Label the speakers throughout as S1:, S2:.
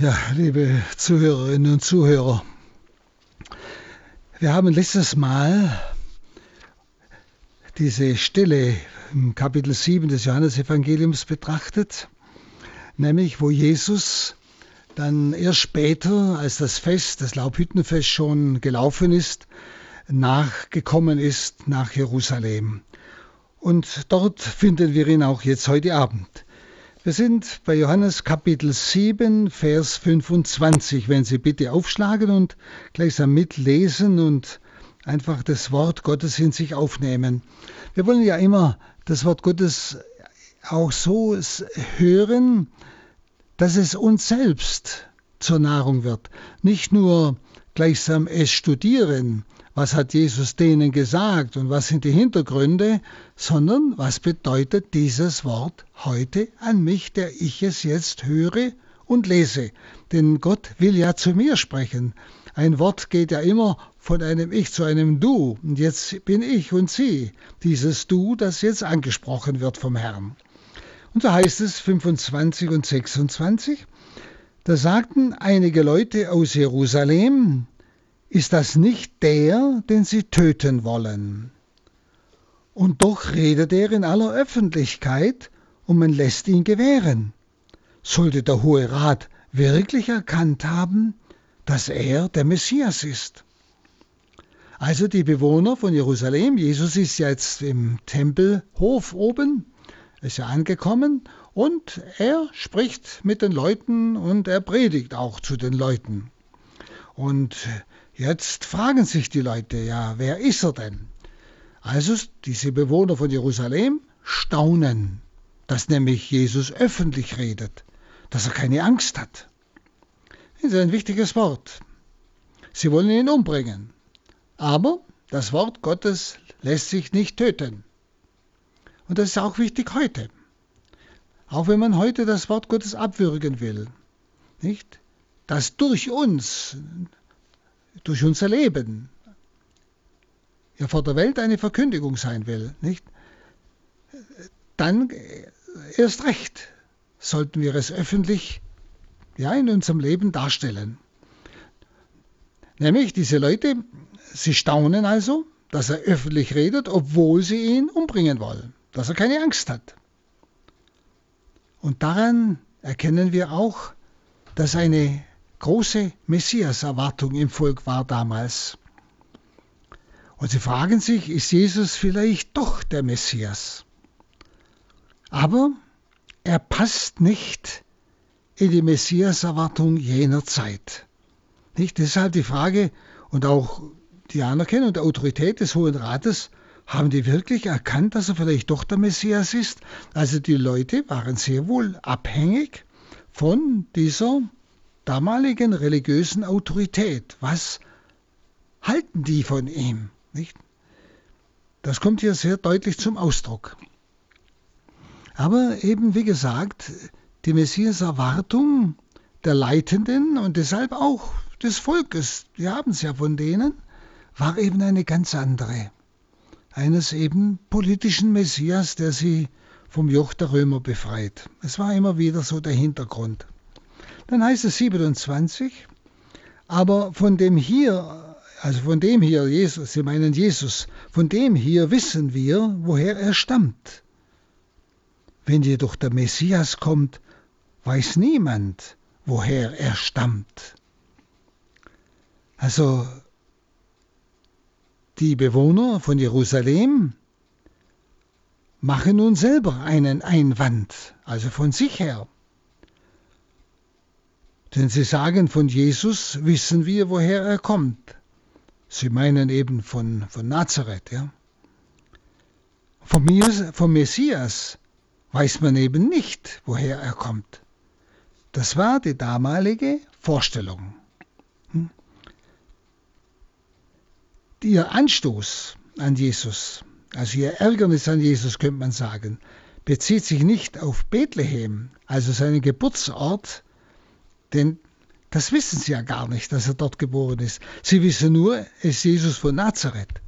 S1: Ja, liebe Zuhörerinnen und Zuhörer, wir haben letztes Mal diese Stelle im Kapitel 7 des Johannesevangeliums betrachtet, nämlich wo Jesus dann erst später, als das Fest, das Laubhüttenfest schon gelaufen ist, nachgekommen ist nach Jerusalem. Und dort finden wir ihn auch jetzt heute Abend. Wir sind bei Johannes Kapitel 7, Vers 25. Wenn Sie bitte aufschlagen und gleichsam mitlesen und einfach das Wort Gottes in sich aufnehmen. Wir wollen ja immer das Wort Gottes auch so hören, dass es uns selbst zur Nahrung wird. Nicht nur gleichsam es studieren, was hat Jesus denen gesagt und was sind die Hintergründe, sondern was bedeutet dieses Wort heute an mich, der ich es jetzt höre und lese. Denn Gott will ja zu mir sprechen. Ein Wort geht ja immer von einem Ich zu einem Du. Und jetzt bin ich und Sie, dieses Du, das jetzt angesprochen wird vom Herrn. Und so heißt es 25 und 26. Da sagten einige Leute aus Jerusalem, ist das nicht der, den sie töten wollen. Und doch redet er in aller Öffentlichkeit und man lässt ihn gewähren. Sollte der Hohe Rat wirklich erkannt haben, dass er der Messias ist. Also die Bewohner von Jerusalem, Jesus ist jetzt im Tempelhof oben, ist ja angekommen und er spricht mit den Leuten und er predigt auch zu den Leuten. Und Jetzt fragen sich die Leute, ja, wer ist er denn? Also diese Bewohner von Jerusalem staunen, dass nämlich Jesus öffentlich redet, dass er keine Angst hat. Das ist ein wichtiges Wort. Sie wollen ihn umbringen. Aber das Wort Gottes lässt sich nicht töten. Und das ist auch wichtig heute. Auch wenn man heute das Wort Gottes abwürgen will. Nicht? Dass durch uns durch unser Leben ja vor der Welt eine Verkündigung sein will, nicht? Dann erst recht sollten wir es öffentlich ja in unserem Leben darstellen. Nämlich diese Leute, sie staunen also, dass er öffentlich redet, obwohl sie ihn umbringen wollen, dass er keine Angst hat. Und daran erkennen wir auch, dass eine große Messias-Erwartung im Volk war damals. Und sie fragen sich, ist Jesus vielleicht doch der Messias? Aber er passt nicht in die Messias-Erwartung jener Zeit. Nicht deshalb die Frage und auch die Anerkennung der Autorität des Hohen Rates, haben die wirklich erkannt, dass er vielleicht doch der Messias ist? Also die Leute waren sehr wohl abhängig von dieser damaligen religiösen Autorität. Was halten die von ihm? Nicht? Das kommt hier sehr deutlich zum Ausdruck. Aber eben, wie gesagt, die Messias-Erwartung der Leitenden und deshalb auch des Volkes, wir haben es ja von denen, war eben eine ganz andere. Eines eben politischen Messias, der sie vom Joch der Römer befreit. Es war immer wieder so der Hintergrund. Dann heißt es 27, aber von dem hier, also von dem hier, Jesus, Sie meinen Jesus, von dem hier wissen wir, woher er stammt. Wenn jedoch der Messias kommt, weiß niemand, woher er stammt. Also die Bewohner von Jerusalem machen nun selber einen Einwand, also von sich her. Denn sie sagen, von Jesus wissen wir, woher er kommt. Sie meinen eben von, von Nazareth. Ja? Vom, vom Messias weiß man eben nicht, woher er kommt. Das war die damalige Vorstellung. Hm? Ihr Anstoß an Jesus, also ihr Ärgernis an Jesus, könnte man sagen, bezieht sich nicht auf Bethlehem, also seinen Geburtsort, denn das wissen sie ja gar nicht, dass er dort geboren ist. Sie wissen nur, es ist Jesus von Nazareth.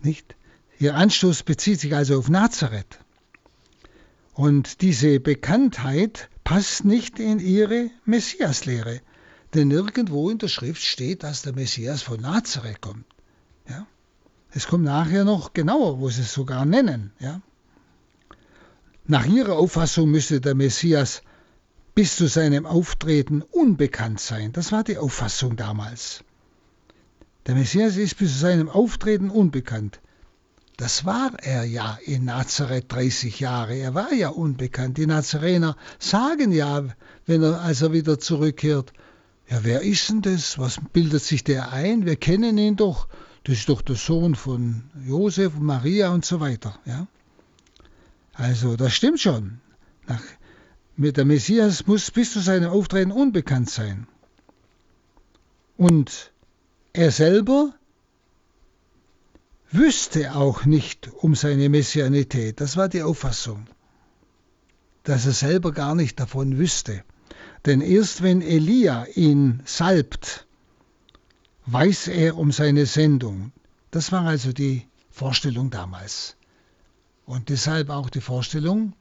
S1: Nicht? Ihr Anstoß bezieht sich also auf Nazareth. Und diese Bekanntheit passt nicht in ihre Messiaslehre. Denn nirgendwo in der Schrift steht, dass der Messias von Nazareth kommt. Ja? Es kommt nachher noch genauer, wo sie es sogar nennen. Ja? Nach ihrer Auffassung müsste der Messias bis zu seinem Auftreten unbekannt sein. Das war die Auffassung damals. Der Messias ist bis zu seinem Auftreten unbekannt. Das war er ja in Nazareth 30 Jahre. Er war ja unbekannt. Die Nazarener sagen ja, wenn er, als er wieder zurückkehrt, ja, wer ist denn das? Was bildet sich der ein? Wir kennen ihn doch. Das ist doch der Sohn von Josef und Maria und so weiter. Ja? Also, das stimmt schon. Nach, der Messias muss bis zu seinem Auftreten unbekannt sein. Und er selber wüsste auch nicht um seine Messianität. Das war die Auffassung, dass er selber gar nicht davon wüsste. Denn erst wenn Elia ihn salbt, weiß er um seine Sendung. Das war also die Vorstellung damals. Und deshalb auch die Vorstellung,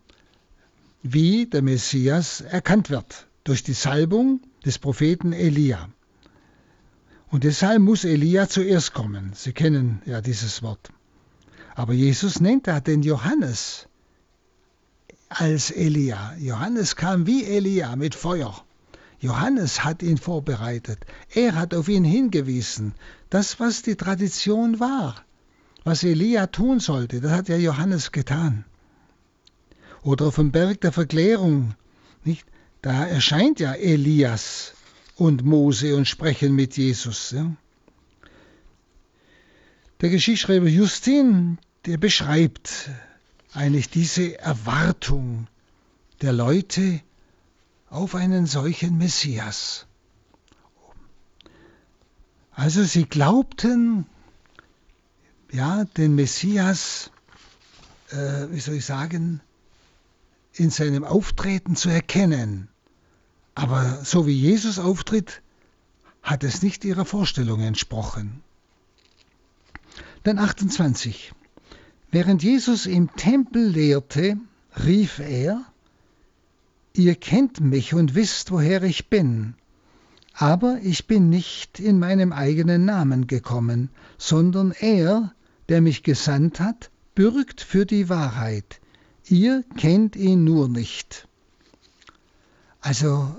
S1: wie der Messias erkannt wird durch die Salbung des Propheten Elia. Und deshalb muss Elia zuerst kommen. Sie kennen ja dieses Wort. Aber Jesus nennt da den Johannes als Elia. Johannes kam wie Elia mit Feuer. Johannes hat ihn vorbereitet. Er hat auf ihn hingewiesen. Das, was die Tradition war, was Elia tun sollte, das hat ja Johannes getan. Oder auf dem Berg der Verklärung, nicht? Da erscheint ja Elias und Mose und sprechen mit Jesus. Ja. Der Geschichtsschreiber Justin, der beschreibt eigentlich diese Erwartung der Leute auf einen solchen Messias. Also sie glaubten, ja, den Messias, äh, wie soll ich sagen, in seinem Auftreten zu erkennen. Aber so wie Jesus auftritt, hat es nicht ihrer Vorstellung entsprochen. Dann 28. Während Jesus im Tempel lehrte, rief er, Ihr kennt mich und wisst, woher ich bin. Aber ich bin nicht in meinem eigenen Namen gekommen, sondern er, der mich gesandt hat, bürgt für die Wahrheit. Ihr kennt ihn nur nicht. Also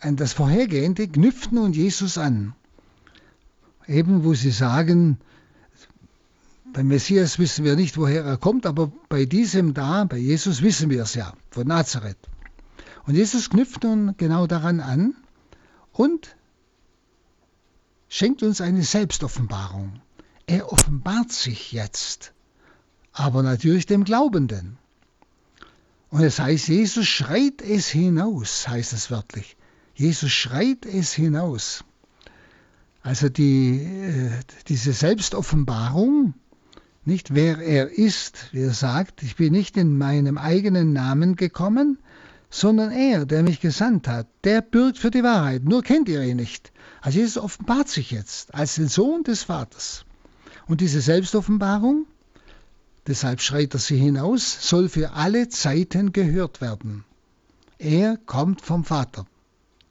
S1: an das Vorhergehende knüpft nun Jesus an. Eben wo sie sagen, beim Messias wissen wir nicht, woher er kommt, aber bei diesem da, bei Jesus wissen wir es ja, von Nazareth. Und Jesus knüpft nun genau daran an und schenkt uns eine Selbstoffenbarung. Er offenbart sich jetzt, aber natürlich dem Glaubenden. Und es heißt, Jesus schreit es hinaus, heißt es wörtlich. Jesus schreit es hinaus. Also die, äh, diese Selbstoffenbarung, nicht wer er ist, wie er sagt, ich bin nicht in meinem eigenen Namen gekommen, sondern er, der mich gesandt hat, der bürgt für die Wahrheit, nur kennt ihr ihn nicht. Also Jesus offenbart sich jetzt als den Sohn des Vaters. Und diese Selbstoffenbarung, deshalb schreit er sie hinaus, soll für alle Zeiten gehört werden. Er kommt vom Vater.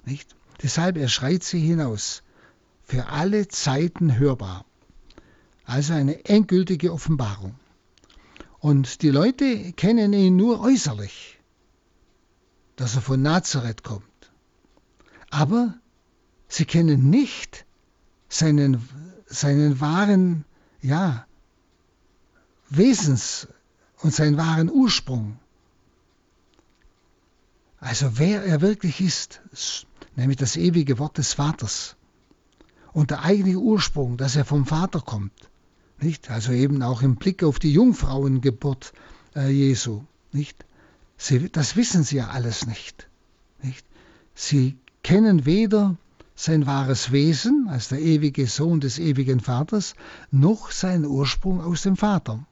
S1: Nicht? Deshalb, er schreit sie hinaus. Für alle Zeiten hörbar. Also eine endgültige Offenbarung. Und die Leute kennen ihn nur äußerlich, dass er von Nazareth kommt. Aber sie kennen nicht seinen, seinen wahren, ja, Wesens und seinen wahren Ursprung. Also wer er wirklich ist, nämlich das ewige Wort des Vaters. Und der eigentliche Ursprung, dass er vom Vater kommt. Nicht? Also eben auch im Blick auf die Jungfrauengeburt äh, Jesu. Nicht? Sie, das wissen sie ja alles nicht. nicht. Sie kennen weder sein wahres Wesen als der ewige Sohn des ewigen Vaters, noch seinen Ursprung aus dem Vater.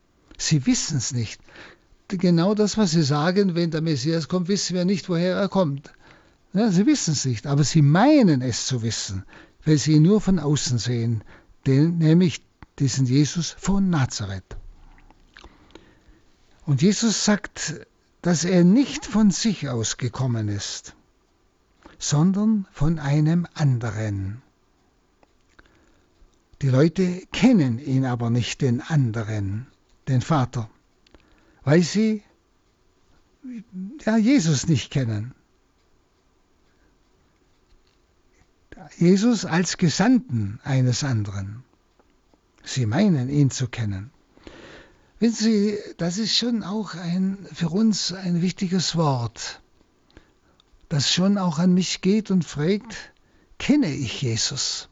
S1: Sie wissen es nicht. Genau das, was Sie sagen, wenn der Messias kommt, wissen wir nicht, woher er kommt. Ja, sie wissen es nicht, aber sie meinen es zu wissen, weil sie ihn nur von außen sehen, den, nämlich diesen Jesus von Nazareth. Und Jesus sagt dass er nicht von sich aus gekommen ist, sondern von einem anderen. Die Leute kennen ihn aber nicht, den anderen, den Vater, weil sie ja, Jesus nicht kennen. Jesus als Gesandten eines anderen. Sie meinen, ihn zu kennen. Wissen Sie, das ist schon auch ein, für uns ein wichtiges Wort, das schon auch an mich geht und fragt, kenne ich Jesus?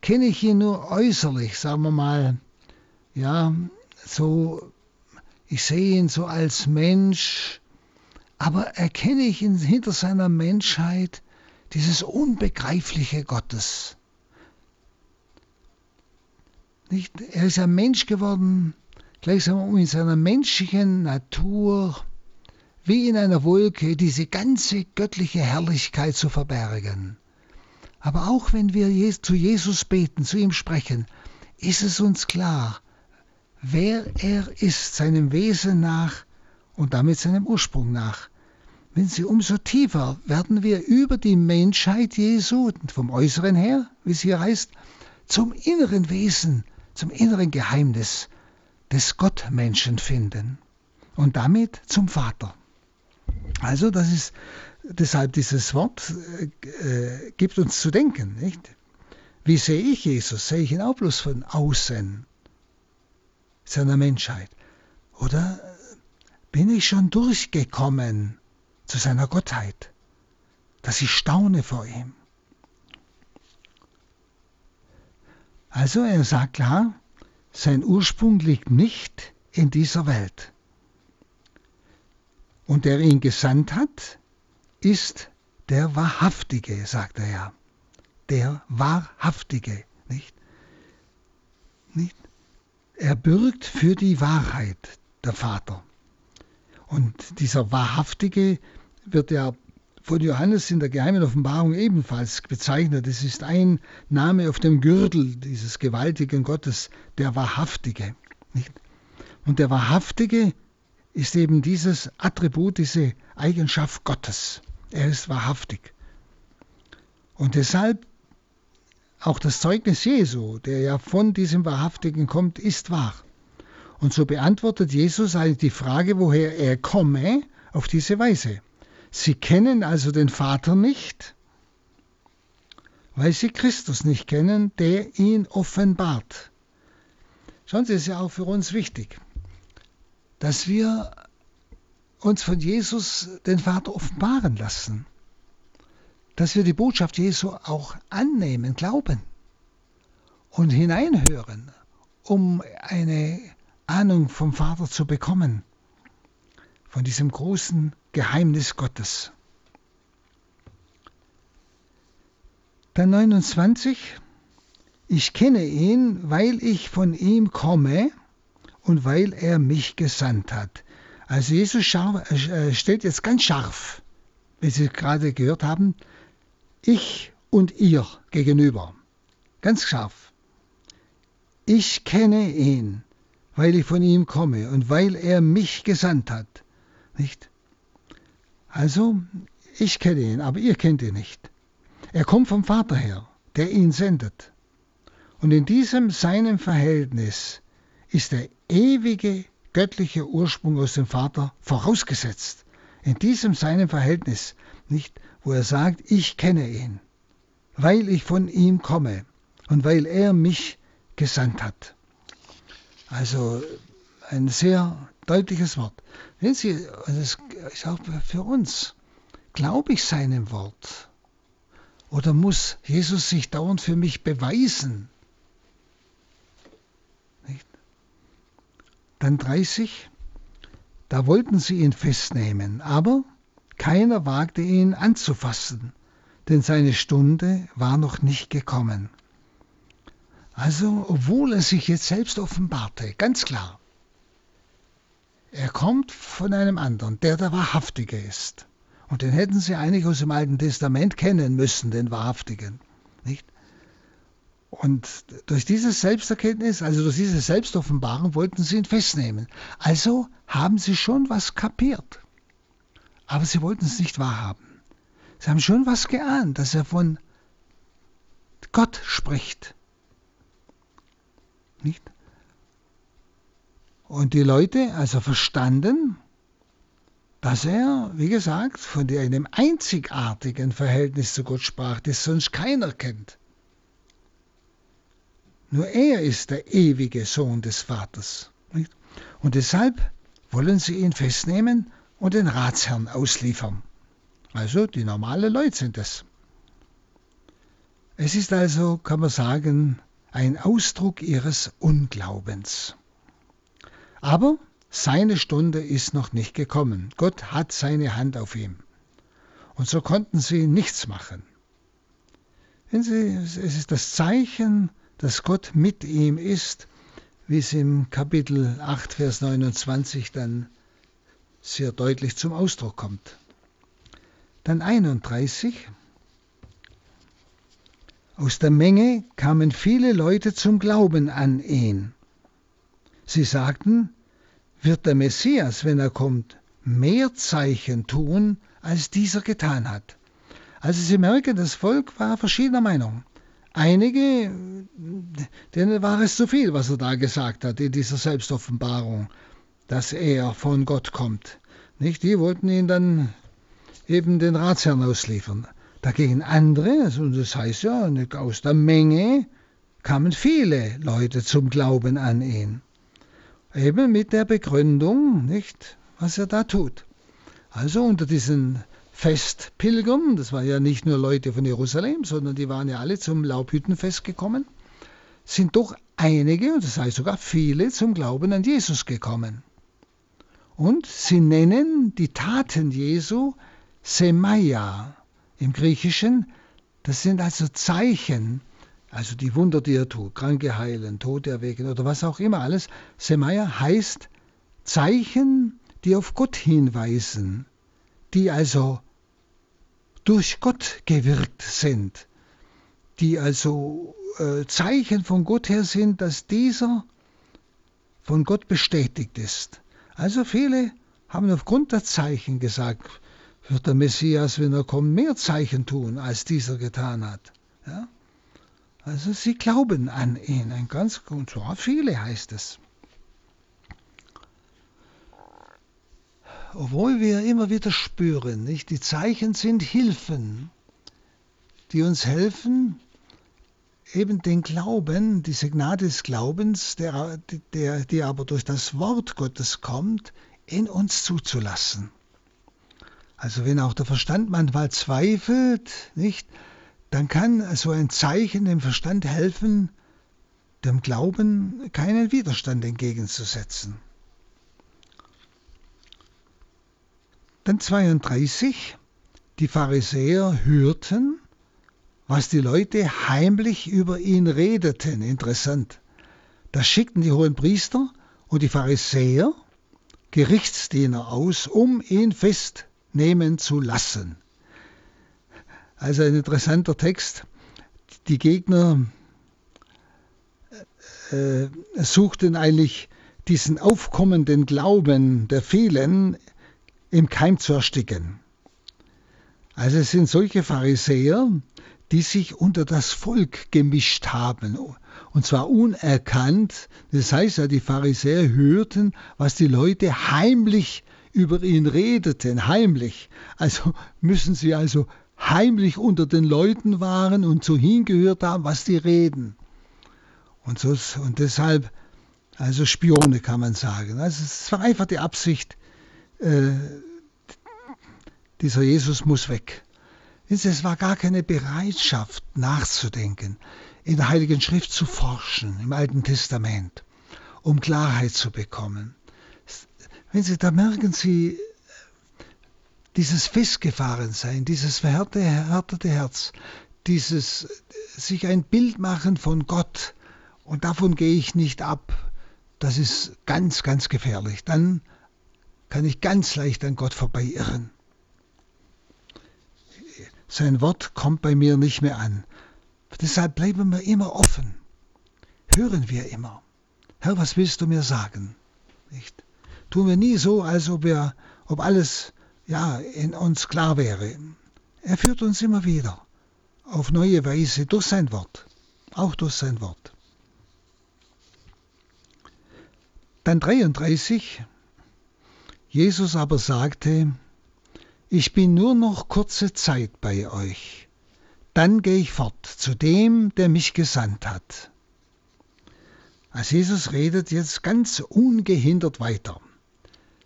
S1: Kenne ich ihn nur äußerlich, sagen wir mal, ja, so, ich sehe ihn so als Mensch, aber erkenne ich ihn hinter seiner Menschheit dieses Unbegreifliche Gottes? Nicht? Er ist ein Mensch geworden, gleichsam um in seiner menschlichen Natur, wie in einer Wolke, diese ganze göttliche Herrlichkeit zu verbergen. Aber auch wenn wir zu Jesus beten, zu ihm sprechen, ist es uns klar, wer er ist, seinem Wesen nach und damit seinem Ursprung nach. Wenn Sie umso tiefer werden wir über die Menschheit Jesu, vom Äußeren her, wie es hier heißt, zum inneren Wesen, zum inneren Geheimnis des Gottmenschen finden und damit zum Vater. Also das ist deshalb dieses Wort äh, gibt uns zu denken, nicht? Wie sehe ich Jesus? Sehe ich ihn auch bloß von außen seiner Menschheit? Oder bin ich schon durchgekommen zu seiner Gottheit, dass ich staune vor ihm? Also er sagt klar, sein Ursprung liegt nicht in dieser Welt. Und der ihn gesandt hat, ist der Wahrhaftige, sagt er ja. Der Wahrhaftige, nicht? nicht? Er bürgt für die Wahrheit, der Vater. Und dieser Wahrhaftige wird ja von Johannes in der geheimen Offenbarung ebenfalls bezeichnet. Es ist ein Name auf dem Gürtel dieses gewaltigen Gottes, der Wahrhaftige. Nicht? Und der Wahrhaftige ist eben dieses Attribut, diese Eigenschaft Gottes. Er ist wahrhaftig. Und deshalb auch das Zeugnis Jesu, der ja von diesem Wahrhaftigen kommt, ist wahr. Und so beantwortet Jesus eigentlich die Frage, woher er komme, auf diese Weise. Sie kennen also den Vater nicht, weil sie Christus nicht kennen, der ihn offenbart. Schauen Sie, es ist ja auch für uns wichtig, dass wir uns von Jesus den Vater offenbaren lassen, dass wir die Botschaft Jesu auch annehmen, glauben und hineinhören, um eine Ahnung vom Vater zu bekommen, von diesem großen Geheimnis Gottes. Dann 29. Ich kenne ihn, weil ich von ihm komme und weil er mich gesandt hat. Also Jesus äh, stellt jetzt ganz scharf, wie Sie gerade gehört haben, ich und ihr gegenüber. Ganz scharf. Ich kenne ihn, weil ich von ihm komme und weil er mich gesandt hat. Nicht? Also, ich kenne ihn, aber ihr kennt ihn nicht. Er kommt vom Vater her, der ihn sendet. Und in diesem seinem Verhältnis ist der ewige göttliche Ursprung aus dem Vater vorausgesetzt. In diesem seinem Verhältnis, nicht, wo er sagt, ich kenne ihn, weil ich von ihm komme und weil er mich gesandt hat. Also ein sehr deutliches Wort. Sehen Sie, das ist auch für uns. Glaube ich seinem Wort? Oder muss Jesus sich dauernd für mich beweisen? Nicht? Dann 30. Da wollten sie ihn festnehmen, aber keiner wagte ihn anzufassen, denn seine Stunde war noch nicht gekommen. Also, obwohl er sich jetzt selbst offenbarte, ganz klar, er kommt von einem anderen, der der Wahrhaftige ist. Und den hätten sie eigentlich aus dem Alten Testament kennen müssen, den Wahrhaftigen. Nicht? Und durch diese Selbsterkenntnis, also durch diese Selbstoffenbarung, wollten sie ihn festnehmen. Also haben sie schon was kapiert. Aber sie wollten es nicht wahrhaben. Sie haben schon was geahnt, dass er von Gott spricht. Nicht? Und die Leute also verstanden, dass er, wie gesagt, von einem einzigartigen Verhältnis zu Gott sprach, das sonst keiner kennt. Nur er ist der ewige Sohn des Vaters. Nicht? Und deshalb wollen sie ihn festnehmen und den Ratsherrn ausliefern. Also die normalen Leute sind es. Es ist also, kann man sagen, ein Ausdruck ihres Unglaubens. Aber seine Stunde ist noch nicht gekommen. Gott hat seine Hand auf ihm. Und so konnten sie nichts machen. Es ist das Zeichen, dass Gott mit ihm ist, wie es im Kapitel 8, Vers 29 dann sehr deutlich zum Ausdruck kommt. Dann 31. Aus der Menge kamen viele Leute zum Glauben an ihn. Sie sagten, wird der Messias, wenn er kommt, mehr Zeichen tun, als dieser getan hat. Also Sie merken, das Volk war verschiedener Meinung. Einige, denen war es zu viel, was er da gesagt hat in dieser Selbstoffenbarung, dass er von Gott kommt. Nicht? Die wollten ihn dann eben den Ratsherrn ausliefern. Dagegen andere, also das heißt ja, aus der Menge kamen viele Leute zum Glauben an ihn. Eben mit der Begründung, nicht, was er da tut. Also unter diesen Festpilgern, das waren ja nicht nur Leute von Jerusalem, sondern die waren ja alle zum Laubhüttenfest gekommen, sind doch einige, und das heißt sogar viele, zum Glauben an Jesus gekommen. Und sie nennen die Taten Jesu Semaya im Griechischen. Das sind also Zeichen, also die Wunder, die er tut, Kranke heilen, Tote erwecken oder was auch immer alles. Semaya heißt Zeichen, die auf Gott hinweisen, die also durch Gott gewirkt sind, die also äh, Zeichen von Gott her sind, dass dieser von Gott bestätigt ist. Also viele haben aufgrund der Zeichen gesagt, wird der Messias, wenn er kommt, mehr Zeichen tun, als dieser getan hat. Ja? Also sie glauben an ihn, ein ganz, und zwar viele heißt es. Obwohl wir immer wieder spüren, nicht? die Zeichen sind Hilfen, die uns helfen, eben den Glauben, diese Gnade des Glaubens, der, der, die aber durch das Wort Gottes kommt, in uns zuzulassen. Also wenn auch der Verstand manchmal zweifelt, nicht, dann kann so ein Zeichen dem Verstand helfen, dem Glauben keinen Widerstand entgegenzusetzen. Dann 32. Die Pharisäer hörten, was die Leute heimlich über ihn redeten. Interessant. Da schickten die hohen Priester und die Pharisäer Gerichtsdiener aus, um ihn festnehmen zu lassen. Also ein interessanter Text. Die Gegner äh, suchten eigentlich diesen aufkommenden Glauben der vielen im Keim zu ersticken. Also es sind solche Pharisäer, die sich unter das Volk gemischt haben, und zwar unerkannt. Das heißt ja, die Pharisäer hörten, was die Leute heimlich über ihn redeten, heimlich. Also müssen sie also heimlich unter den Leuten waren und so hingehört haben, was die reden. Und, so, und deshalb, also Spione kann man sagen. Also es war einfach die Absicht, äh, dieser Jesus muss weg. Es war gar keine Bereitschaft nachzudenken, in der Heiligen Schrift zu forschen, im Alten Testament, um Klarheit zu bekommen. Wenn Sie, da merken Sie, dieses Festgefahrensein, dieses verhärtete Herz, dieses sich ein Bild machen von Gott und davon gehe ich nicht ab, das ist ganz, ganz gefährlich. Dann kann ich ganz leicht an Gott vorbeiirren. Sein Wort kommt bei mir nicht mehr an. Deshalb bleiben wir immer offen. Hören wir immer. Herr, was willst du mir sagen? Nicht? Tun wir nie so, als ob wir, ob alles ja, in uns klar wäre. Er führt uns immer wieder auf neue Weise durch sein Wort, auch durch sein Wort. Dann 33. Jesus aber sagte, ich bin nur noch kurze Zeit bei euch, dann gehe ich fort zu dem, der mich gesandt hat. Also Jesus redet jetzt ganz ungehindert weiter.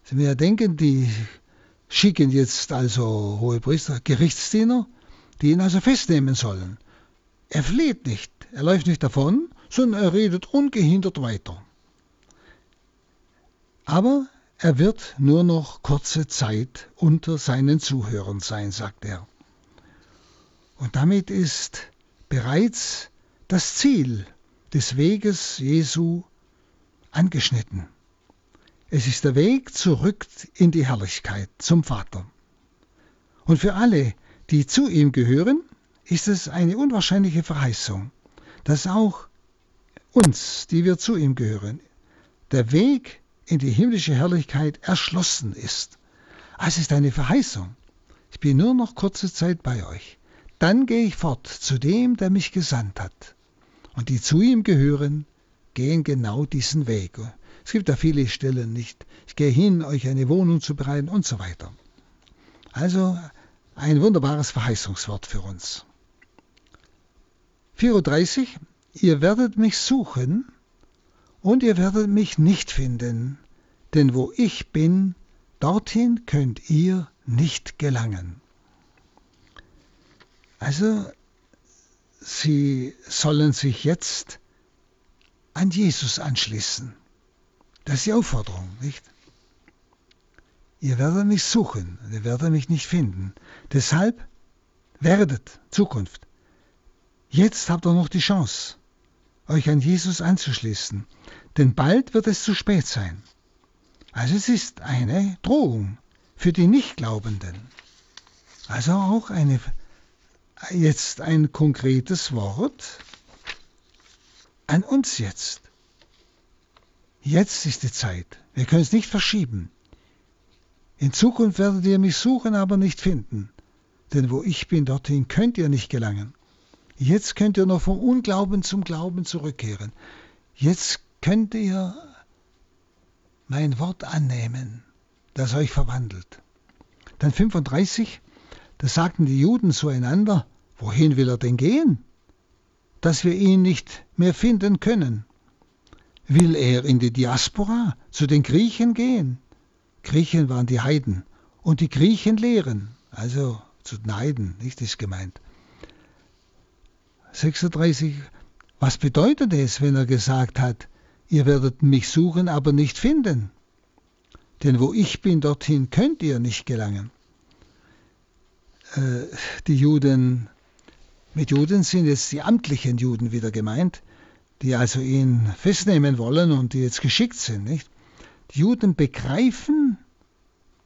S1: Sie mir denken, die schicken jetzt also hohe Priester, Gerichtsdiener, die ihn also festnehmen sollen. Er flieht nicht, er läuft nicht davon, sondern er redet ungehindert weiter. Aber er wird nur noch kurze Zeit unter seinen Zuhörern sein, sagt er. Und damit ist bereits das Ziel des Weges Jesu angeschnitten. Es ist der Weg zurück in die Herrlichkeit zum Vater. Und für alle, die zu ihm gehören, ist es eine unwahrscheinliche Verheißung, dass auch uns, die wir zu ihm gehören, der Weg in die himmlische Herrlichkeit erschlossen ist. Es ist eine Verheißung. Ich bin nur noch kurze Zeit bei euch. Dann gehe ich fort zu dem, der mich gesandt hat. Und die zu ihm gehören, gehen genau diesen Weg. Es gibt da viele Stellen nicht. Ich gehe hin, euch eine Wohnung zu bereiten und so weiter. Also ein wunderbares Verheißungswort für uns. 34. Ihr werdet mich suchen und ihr werdet mich nicht finden, denn wo ich bin, dorthin könnt ihr nicht gelangen. Also, sie sollen sich jetzt an Jesus anschließen. Das ist die Aufforderung, nicht? Ihr werdet mich suchen, ihr werdet mich nicht finden. Deshalb werdet Zukunft. Jetzt habt ihr noch die Chance euch an Jesus anzuschließen, denn bald wird es zu spät sein. Also es ist eine Drohung für die Nichtglaubenden. Also auch eine, jetzt ein konkretes Wort an uns jetzt. Jetzt ist die Zeit. Wir können es nicht verschieben. In Zukunft werdet ihr mich suchen, aber nicht finden. Denn wo ich bin, dorthin könnt ihr nicht gelangen. Jetzt könnt ihr noch vom Unglauben zum Glauben zurückkehren. Jetzt könnt ihr mein Wort annehmen, das euch verwandelt. Dann 35, da sagten die Juden zueinander, wohin will er denn gehen? Dass wir ihn nicht mehr finden können. Will er in die Diaspora, zu den Griechen gehen? Griechen waren die Heiden und die Griechen lehren, also zu den Heiden, nicht ist gemeint. 36. Was bedeutet es, wenn er gesagt hat, ihr werdet mich suchen, aber nicht finden? Denn wo ich bin, dorthin könnt ihr nicht gelangen. Äh, die Juden, mit Juden sind jetzt die amtlichen Juden wieder gemeint, die also ihn festnehmen wollen und die jetzt geschickt sind. Nicht? Die Juden begreifen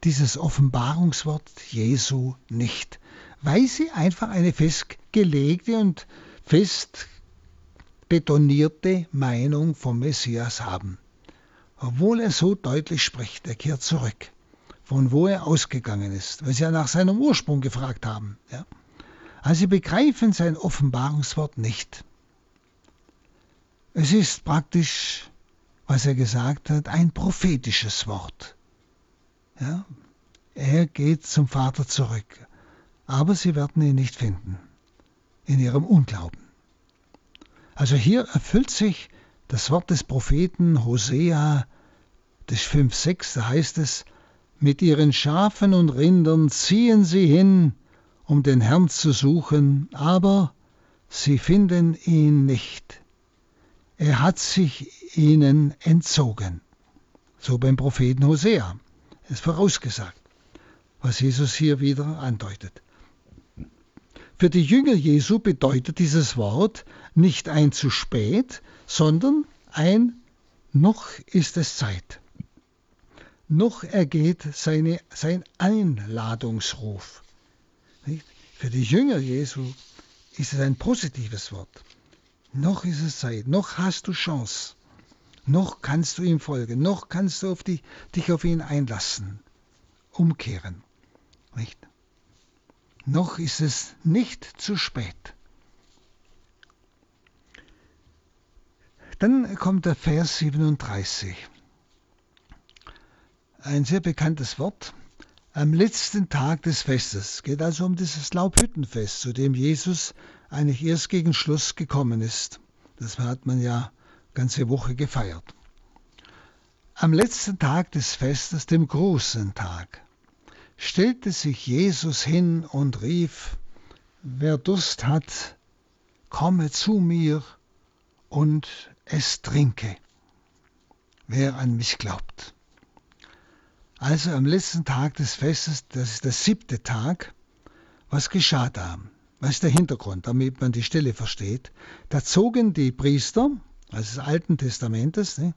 S1: dieses Offenbarungswort Jesu nicht, weil sie einfach eine festgelegte und fest betonierte Meinung vom Messias haben. Obwohl er so deutlich spricht, er kehrt zurück, von wo er ausgegangen ist, weil sie ja nach seinem Ursprung gefragt haben. Ja. Also sie begreifen sein Offenbarungswort nicht. Es ist praktisch, was er gesagt hat, ein prophetisches Wort. Ja. Er geht zum Vater zurück, aber sie werden ihn nicht finden in ihrem Unglauben. Also hier erfüllt sich das Wort des Propheten Hosea des 5,6, da heißt es, mit ihren Schafen und Rindern ziehen sie hin, um den Herrn zu suchen, aber sie finden ihn nicht. Er hat sich ihnen entzogen. So beim Propheten Hosea. ist vorausgesagt, was Jesus hier wieder andeutet. Für die Jünger Jesu bedeutet dieses Wort nicht ein zu spät, sondern ein noch ist es Zeit. Noch ergeht seine, sein Einladungsruf. Für die Jünger Jesu ist es ein positives Wort. Noch ist es Zeit, noch hast du Chance, noch kannst du ihm folgen, noch kannst du auf die, dich auf ihn einlassen, umkehren. Nicht? Noch ist es nicht zu spät. Dann kommt der Vers 37. Ein sehr bekanntes Wort. Am letzten Tag des Festes. Es geht also um dieses Laubhüttenfest, zu dem Jesus eigentlich erst gegen Schluss gekommen ist. Das hat man ja ganze Woche gefeiert. Am letzten Tag des Festes, dem großen Tag, stellte sich Jesus hin und rief, wer Durst hat, komme zu mir und es trinke, wer an mich glaubt. Also am letzten Tag des Festes, das ist der siebte Tag, was geschah da? Was ist der Hintergrund, damit man die Stelle versteht? Da zogen die Priester, also des Alten Testamentes, ne,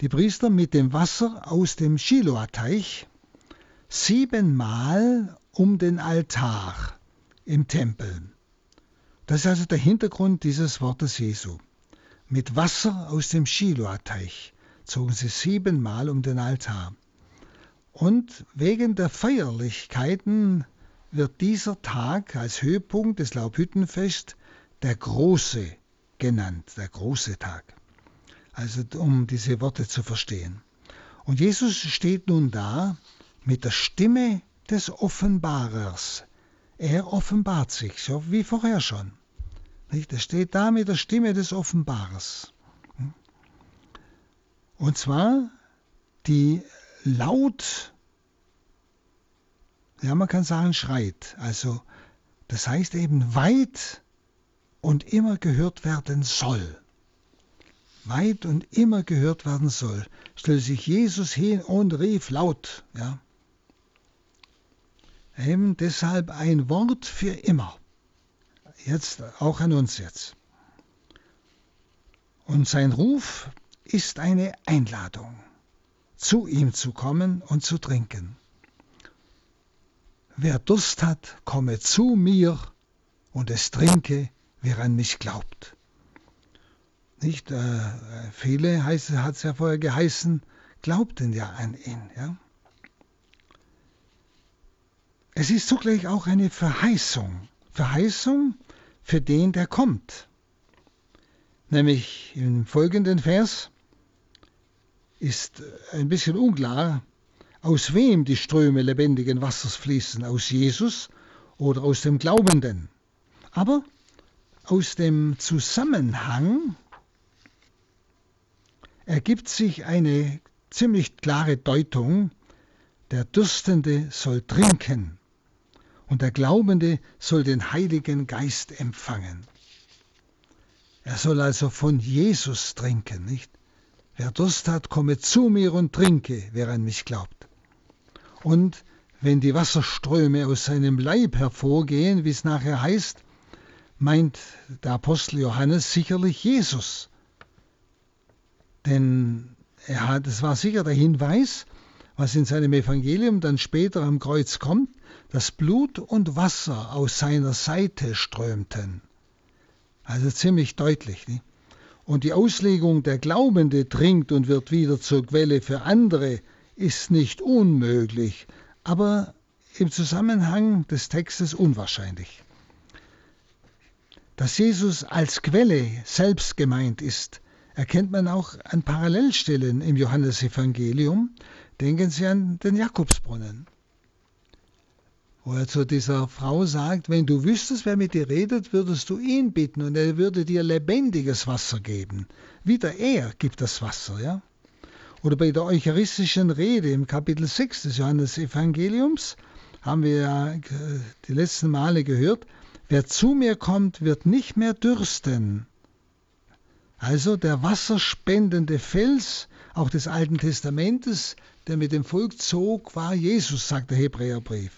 S1: die Priester mit dem Wasser aus dem Shiloah-Teich siebenmal um den Altar im Tempel. Das ist also der Hintergrund dieses Wortes Jesu. Mit Wasser aus dem Shiloah-Teich zogen sie siebenmal um den Altar. Und wegen der Feierlichkeiten wird dieser Tag als Höhepunkt des Laubhüttenfest der große genannt, der große Tag. Also um diese Worte zu verstehen. Und Jesus steht nun da mit der Stimme des Offenbarers. Er offenbart sich, so wie vorher schon. Er steht da mit der Stimme des Offenbarers. Und zwar die laut ja, man kann sagen, schreit. Also, das heißt eben weit und immer gehört werden soll. Weit und immer gehört werden soll. Stellte sich Jesus hin und rief laut. Ja. Eben deshalb ein Wort für immer. Jetzt, auch an uns jetzt. Und sein Ruf ist eine Einladung, zu ihm zu kommen und zu trinken. Wer Durst hat, komme zu mir und es trinke, wer an mich glaubt. Nicht äh, viele hat es ja vorher geheißen, glaubten ja an ihn. Ja? Es ist zugleich auch eine Verheißung. Verheißung für den, der kommt. Nämlich im folgenden Vers ist ein bisschen unklar, aus wem die Ströme lebendigen Wassers fließen, aus Jesus oder aus dem Glaubenden. Aber aus dem Zusammenhang ergibt sich eine ziemlich klare Deutung, der Dürstende soll trinken und der Glaubende soll den Heiligen Geist empfangen. Er soll also von Jesus trinken, nicht? Wer Durst hat, komme zu mir und trinke, wer an mich glaubt. Und wenn die Wasserströme aus seinem Leib hervorgehen, wie es nachher heißt, meint der Apostel Johannes sicherlich Jesus. Denn es war sicher der Hinweis, was in seinem Evangelium dann später am Kreuz kommt, dass Blut und Wasser aus seiner Seite strömten. Also ziemlich deutlich. Nicht? Und die Auslegung, der Glaubende trinkt und wird wieder zur Quelle für andere, ist nicht unmöglich, aber im Zusammenhang des Textes unwahrscheinlich. Dass Jesus als Quelle selbst gemeint ist, erkennt man auch an Parallelstellen im Johannesevangelium. Denken Sie an den Jakobsbrunnen, wo er zu dieser Frau sagt, wenn du wüsstest, wer mit dir redet, würdest du ihn bitten und er würde dir lebendiges Wasser geben. Wieder er gibt das Wasser, ja? Oder bei der eucharistischen Rede im Kapitel 6 des Johannesevangeliums haben wir ja äh, die letzten Male gehört, wer zu mir kommt, wird nicht mehr dürsten. Also der wasserspendende Fels, auch des Alten Testamentes, der mit dem Volk zog, war Jesus, sagt der Hebräerbrief.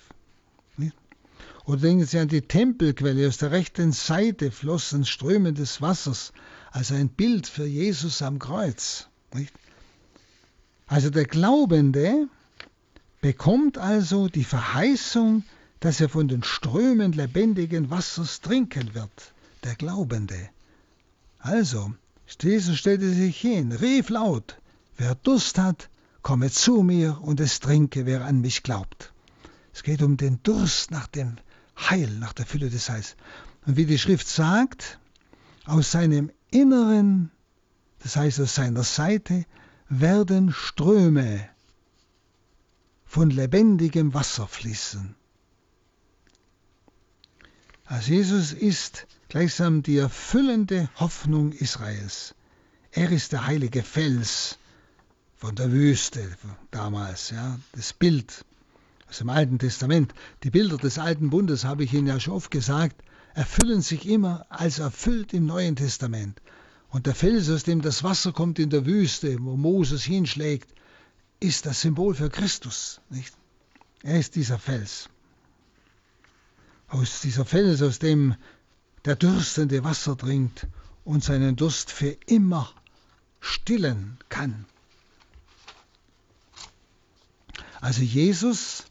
S1: Oder denken Sie an die Tempelquelle, aus der rechten Seite flossen Ströme des Wassers, also ein Bild für Jesus am Kreuz. Nicht? Also der Glaubende bekommt also die Verheißung, dass er von den Strömen lebendigen Wassers trinken wird. Der Glaubende. Also, Jesus stellte sich hin, rief laut, wer Durst hat, komme zu mir und es trinke, wer an mich glaubt. Es geht um den Durst nach dem Heil, nach der Fülle des Heils. Und wie die Schrift sagt, aus seinem Inneren, das heißt aus seiner Seite, werden Ströme von lebendigem Wasser fließen. Also Jesus ist gleichsam die erfüllende Hoffnung Israels. Er ist der heilige Fels von der Wüste damals, ja, das Bild aus dem Alten Testament. Die Bilder des Alten Bundes, habe ich Ihnen ja schon oft gesagt, erfüllen sich immer als erfüllt im Neuen Testament. Und der Fels, aus dem das Wasser kommt in der Wüste, wo Moses hinschlägt, ist das Symbol für Christus. Nicht? Er ist dieser Fels. Aus dieser Fels, aus dem der dürstende Wasser trinkt und seinen Durst für immer stillen kann. Also Jesus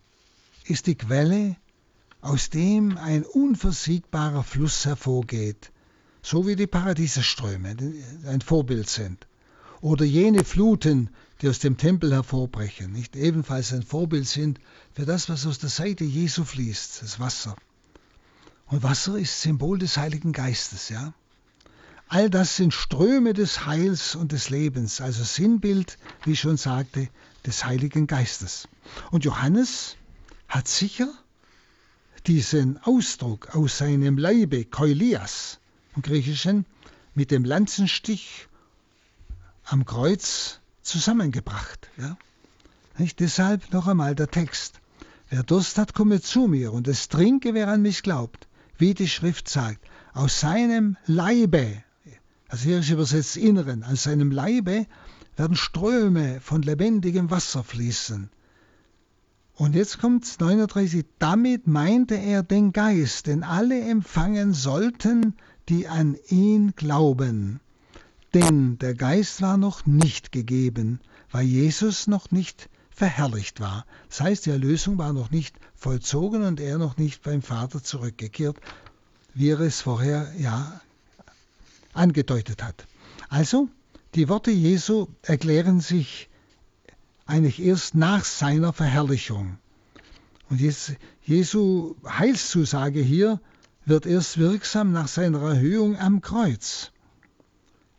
S1: ist die Quelle, aus dem ein unversiegbarer Fluss hervorgeht, so wie die Paradiesströme ein Vorbild sind. Oder jene Fluten, die aus dem Tempel hervorbrechen, nicht ebenfalls ein Vorbild sind für das, was aus der Seite Jesu fließt, das Wasser. Und Wasser ist Symbol des Heiligen Geistes, ja. All das sind Ströme des Heils und des Lebens, also Sinnbild, wie ich schon sagte, des Heiligen Geistes. Und Johannes hat sicher diesen Ausdruck aus seinem Leibe, Koilias im Griechischen, mit dem Lanzenstich am Kreuz zusammengebracht. Ja? Nicht? Deshalb noch einmal der Text. Wer Durst hat, komme zu mir und es trinke, wer an mich glaubt, wie die Schrift sagt. Aus seinem Leibe, also hier ist übersetzt Inneren, aus seinem Leibe werden Ströme von lebendigem Wasser fließen. Und jetzt kommt 39, damit meinte er den Geist, den alle empfangen sollten, die an ihn glauben. Denn der Geist war noch nicht gegeben, weil Jesus noch nicht verherrlicht war. Das heißt, die Erlösung war noch nicht vollzogen und er noch nicht beim Vater zurückgekehrt, wie er es vorher ja angedeutet hat. Also, die Worte Jesu erklären sich eigentlich erst nach seiner Verherrlichung. Und Jesu Heilszusage hier wird erst wirksam nach seiner Erhöhung am Kreuz.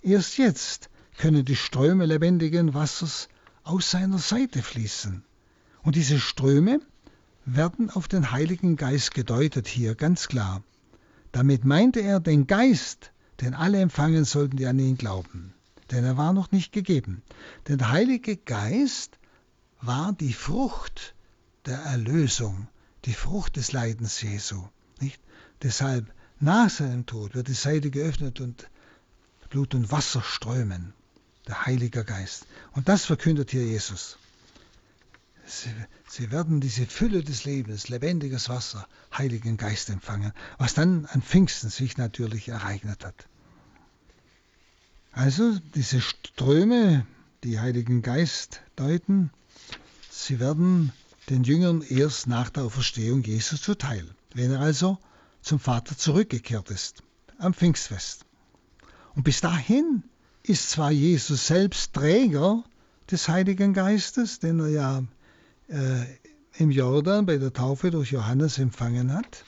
S1: Erst jetzt können die Ströme lebendigen Wassers aus seiner Seite fließen. Und diese Ströme werden auf den Heiligen Geist gedeutet hier, ganz klar. Damit meinte er den Geist, den alle empfangen sollten, die an ihn glauben. Denn er war noch nicht gegeben. Denn der Heilige Geist war die Frucht der Erlösung, die Frucht des Leidens Jesu. Nicht? Deshalb nach seinem Tod wird die Seite geöffnet und Blut und Wasser strömen, der Heilige Geist. Und das verkündet hier Jesus. Sie, sie, werden diese Fülle des Lebens, lebendiges Wasser, Heiligen Geist empfangen, was dann an Pfingsten sich natürlich ereignet hat. Also diese Ströme, die Heiligen Geist deuten, Sie werden den Jüngern erst nach der Auferstehung Jesus zuteil, wenn er also zum Vater zurückgekehrt ist, am Pfingstfest. Und bis dahin ist zwar Jesus selbst Träger des Heiligen Geistes, den er ja äh, im Jordan bei der Taufe durch Johannes empfangen hat,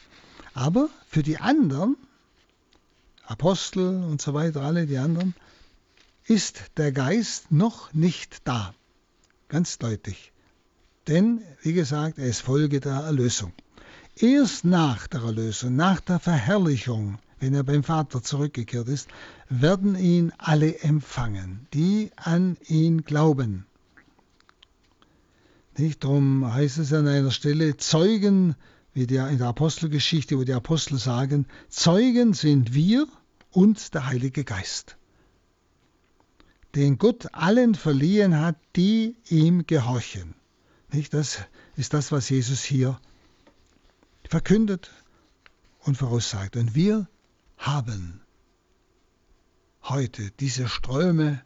S1: aber für die anderen, Apostel und so weiter, alle die anderen, ist der Geist noch nicht da. Ganz deutlich. Denn, wie gesagt, er ist Folge der Erlösung. Erst nach der Erlösung, nach der Verherrlichung, wenn er beim Vater zurückgekehrt ist, werden ihn alle empfangen, die an ihn glauben. Nicht darum heißt es an einer Stelle, Zeugen, wie der in der Apostelgeschichte, wo die Apostel sagen, Zeugen sind wir und der Heilige Geist, den Gott allen verliehen hat, die ihm gehorchen. Nicht? Das ist das, was Jesus hier verkündet und voraussagt. Und wir haben heute diese Ströme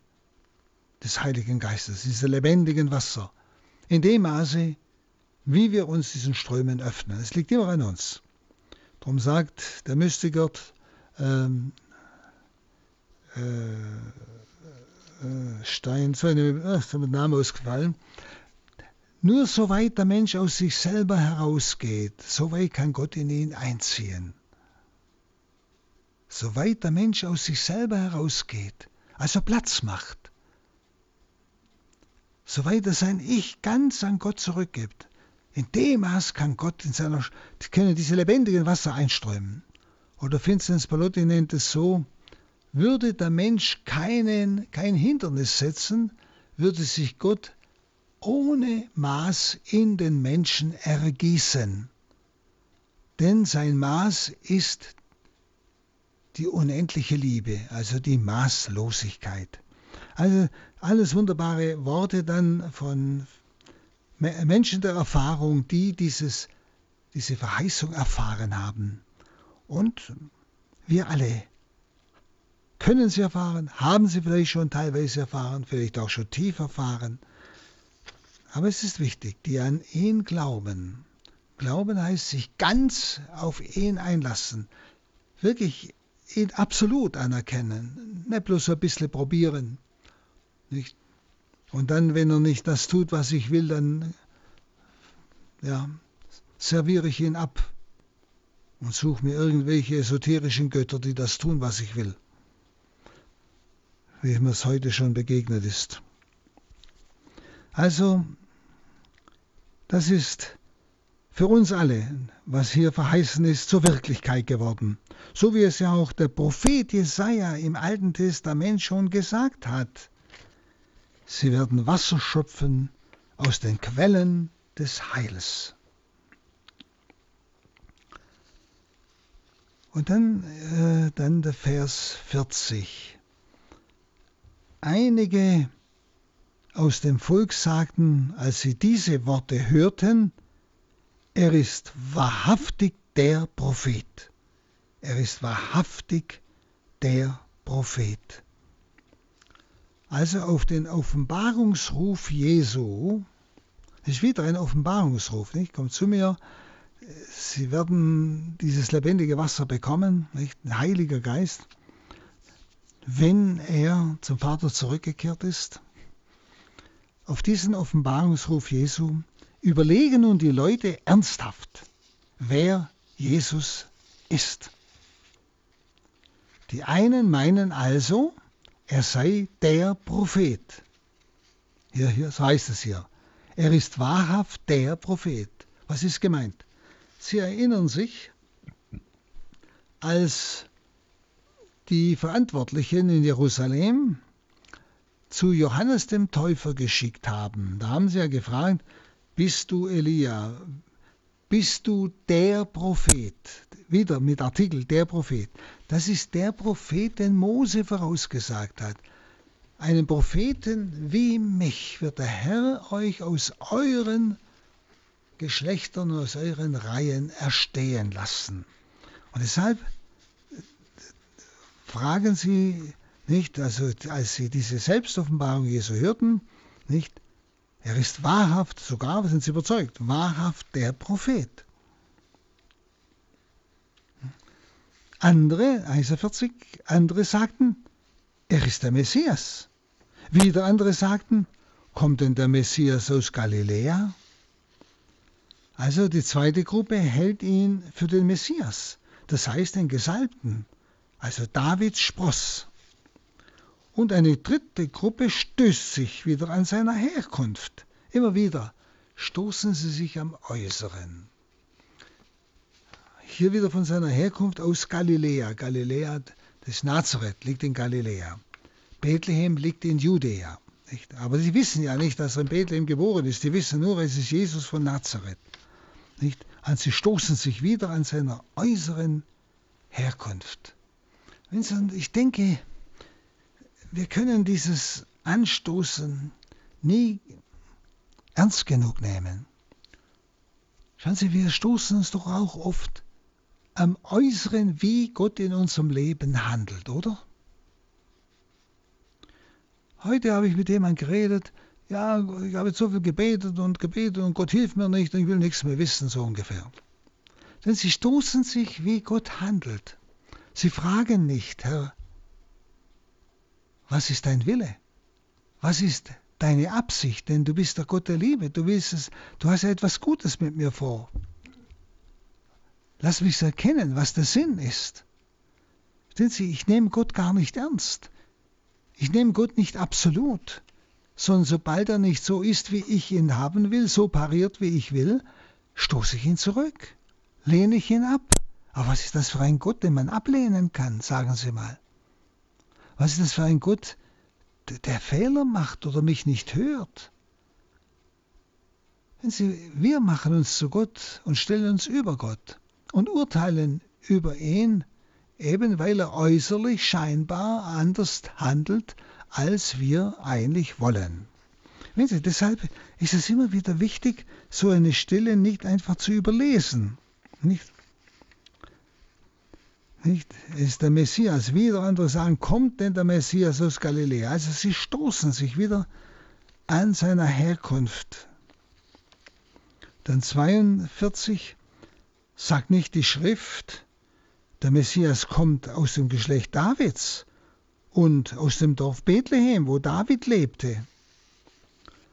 S1: des Heiligen Geistes, diese lebendigen Wasser, in dem Maße, wie wir uns diesen Strömen öffnen. Es liegt immer an uns. Darum sagt der Mystiker, ähm, äh, Stein, so eine, ach, ist der Name ausgefallen, Nur soweit der Mensch aus sich selber herausgeht, soweit kann Gott in ihn einziehen. Soweit der Mensch aus sich selber herausgeht, also Platz macht, soweit er sein Ich ganz an Gott zurückgibt, in dem Maß kann Gott in seiner, können diese lebendigen Wasser einströmen. Oder Vincent Spalotti nennt es so, würde der Mensch keinen, kein Hindernis setzen, würde sich Gott ohne Maß in den Menschen ergießen. Denn sein Maß ist die unendliche Liebe, also die Maßlosigkeit. Also alles wunderbare Worte dann von Menschen der Erfahrung, die dieses, diese Verheißung erfahren haben. Und wir alle können sie erfahren, haben sie vielleicht schon teilweise erfahren, vielleicht auch schon tief erfahren. Aber es ist wichtig, die an ihn glauben. Glauben heißt sich ganz auf ihn einlassen, wirklich ihn absolut anerkennen, nicht bloß ein bisschen probieren. Nicht? Und dann, wenn er nicht das tut, was ich will, dann ja, serviere ich ihn ab und suche mir irgendwelche esoterischen Götter, die das tun, was ich will. Wie mir es heute schon begegnet ist. Also, das ist für uns alle, was hier verheißen ist, zur Wirklichkeit geworden. So wie es ja auch der Prophet Jesaja im Alten Testament schon gesagt hat. Sie werden Wasser schöpfen aus den Quellen des Heils. Und dann, äh, dann der Vers 40. Einige aus dem Volk sagten, als sie diese Worte hörten, er ist wahrhaftig der Prophet. Er ist wahrhaftig der Prophet. Also auf den Offenbarungsruf Jesu, das ist wieder ein Offenbarungsruf, nicht? Kommt zu mir, Sie werden dieses lebendige Wasser bekommen, nicht? Ein Heiliger Geist, wenn er zum Vater zurückgekehrt ist. Auf diesen Offenbarungsruf Jesu überlegen nun die Leute ernsthaft, wer Jesus ist. Die einen meinen also, er sei der Prophet. Hier, hier, so heißt es hier. Er ist wahrhaft der Prophet. Was ist gemeint? Sie erinnern sich, als die Verantwortlichen in Jerusalem zu Johannes dem Täufer geschickt haben. Da haben sie ja gefragt, bist du Elia? Bist du der Prophet? Wieder mit Artikel der Prophet. Das ist der Prophet, den Mose vorausgesagt hat. Einen Propheten wie mich wird der Herr euch aus euren Geschlechtern, aus euren Reihen erstehen lassen. Und deshalb fragen sie nicht, also als sie diese Selbstoffenbarung Jesu hörten, nicht, er ist wahrhaft, sogar sind sie überzeugt, wahrhaft der Prophet. Andere, 41, andere sagten, er ist der Messias. Wieder andere sagten, kommt denn der Messias aus Galiläa? Also die zweite Gruppe hält ihn für den Messias, das heißt den Gesalbten, also Davids Spross. Und eine dritte Gruppe stößt sich wieder an seiner Herkunft. Immer wieder stoßen sie sich am Äußeren. Hier wieder von seiner Herkunft aus Galiläa. Galiläa, das Nazareth liegt in Galiläa. Bethlehem liegt in Judäa. Nicht? Aber sie wissen ja nicht, dass er in Bethlehem geboren ist. Die wissen nur, es ist Jesus von Nazareth. Nicht? Und sie stoßen sich wieder an seiner äußeren Herkunft. Vincent, ich denke, wir können dieses Anstoßen nie ernst genug nehmen. Schauen Sie, wir stoßen uns doch auch oft am Äußeren, wie Gott in unserem Leben handelt, oder? Heute habe ich mit jemandem geredet, ja, ich habe jetzt so viel gebetet und gebetet und Gott hilft mir nicht und ich will nichts mehr wissen, so ungefähr. Denn sie stoßen sich, wie Gott handelt. Sie fragen nicht, Herr, was ist dein Wille? Was ist deine Absicht, denn du bist der Gott der Liebe. Du willst es, du hast ja etwas Gutes mit mir vor. Lass mich erkennen, was der Sinn ist. Sehen Sie, ich nehme Gott gar nicht ernst. Ich nehme Gott nicht absolut, sondern sobald er nicht so ist, wie ich ihn haben will, so pariert, wie ich will, stoße ich ihn zurück, lehne ich ihn ab. Aber was ist das für ein Gott, den man ablehnen kann, sagen Sie mal? Was ist das für ein Gott, der Fehler macht oder mich nicht hört? Sie, wir machen uns zu Gott und stellen uns über Gott und urteilen über ihn, eben weil er äußerlich scheinbar anders handelt, als wir eigentlich wollen. Sie, deshalb ist es immer wieder wichtig, so eine Stelle nicht einfach zu überlesen. Nicht? Nicht? Ist der Messias wieder, andere sagen, kommt denn der Messias aus Galiläa? Also sie stoßen sich wieder an seiner Herkunft. Dann 42 sagt nicht die Schrift, der Messias kommt aus dem Geschlecht Davids und aus dem Dorf Bethlehem, wo David lebte.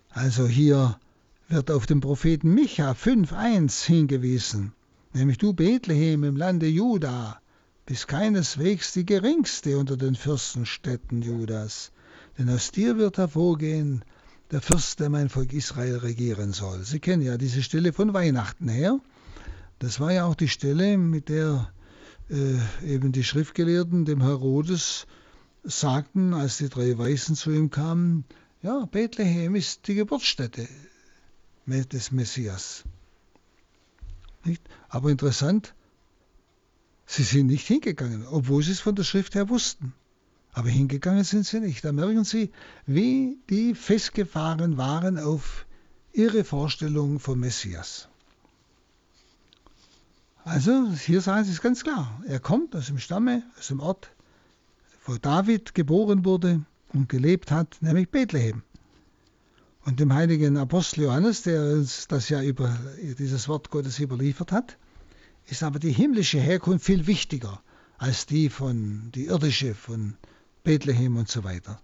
S1: Also hier wird auf den Propheten Micha 5.1 hingewiesen, nämlich du Bethlehem im Lande Juda bist keineswegs die geringste unter den Fürstenstädten Judas, denn aus dir wird hervorgehen der Fürst, der mein Volk Israel regieren soll. Sie kennen ja diese Stelle von Weihnachten her. Das war ja auch die Stelle, mit der äh, eben die Schriftgelehrten dem Herodes sagten, als die drei Weisen zu ihm kamen, ja, Bethlehem ist die Geburtsstätte des Messias. Nicht? Aber interessant, sie sind nicht hingegangen, obwohl sie es von der Schrift her wussten. Aber hingegangen sind sie nicht. Da merken Sie, wie die festgefahren waren auf ihre Vorstellung vom Messias. Also hier sagen sie es ganz klar. Er kommt aus dem Stamme, aus dem Ort, wo David geboren wurde und gelebt hat, nämlich Bethlehem. Und dem heiligen Apostel Johannes, der uns das ja über dieses Wort Gottes überliefert hat, ist aber die himmlische Herkunft viel wichtiger als die von die irdische von Bethlehem und so weiter.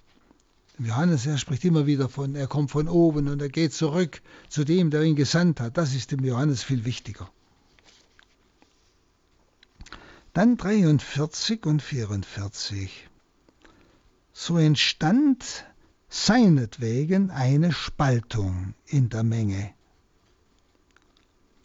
S1: Johannes, er spricht immer wieder von, er kommt von oben und er geht zurück zu dem, der ihn gesandt hat. Das ist dem Johannes viel wichtiger. Dann 43 und 44. So entstand seinetwegen eine Spaltung in der Menge.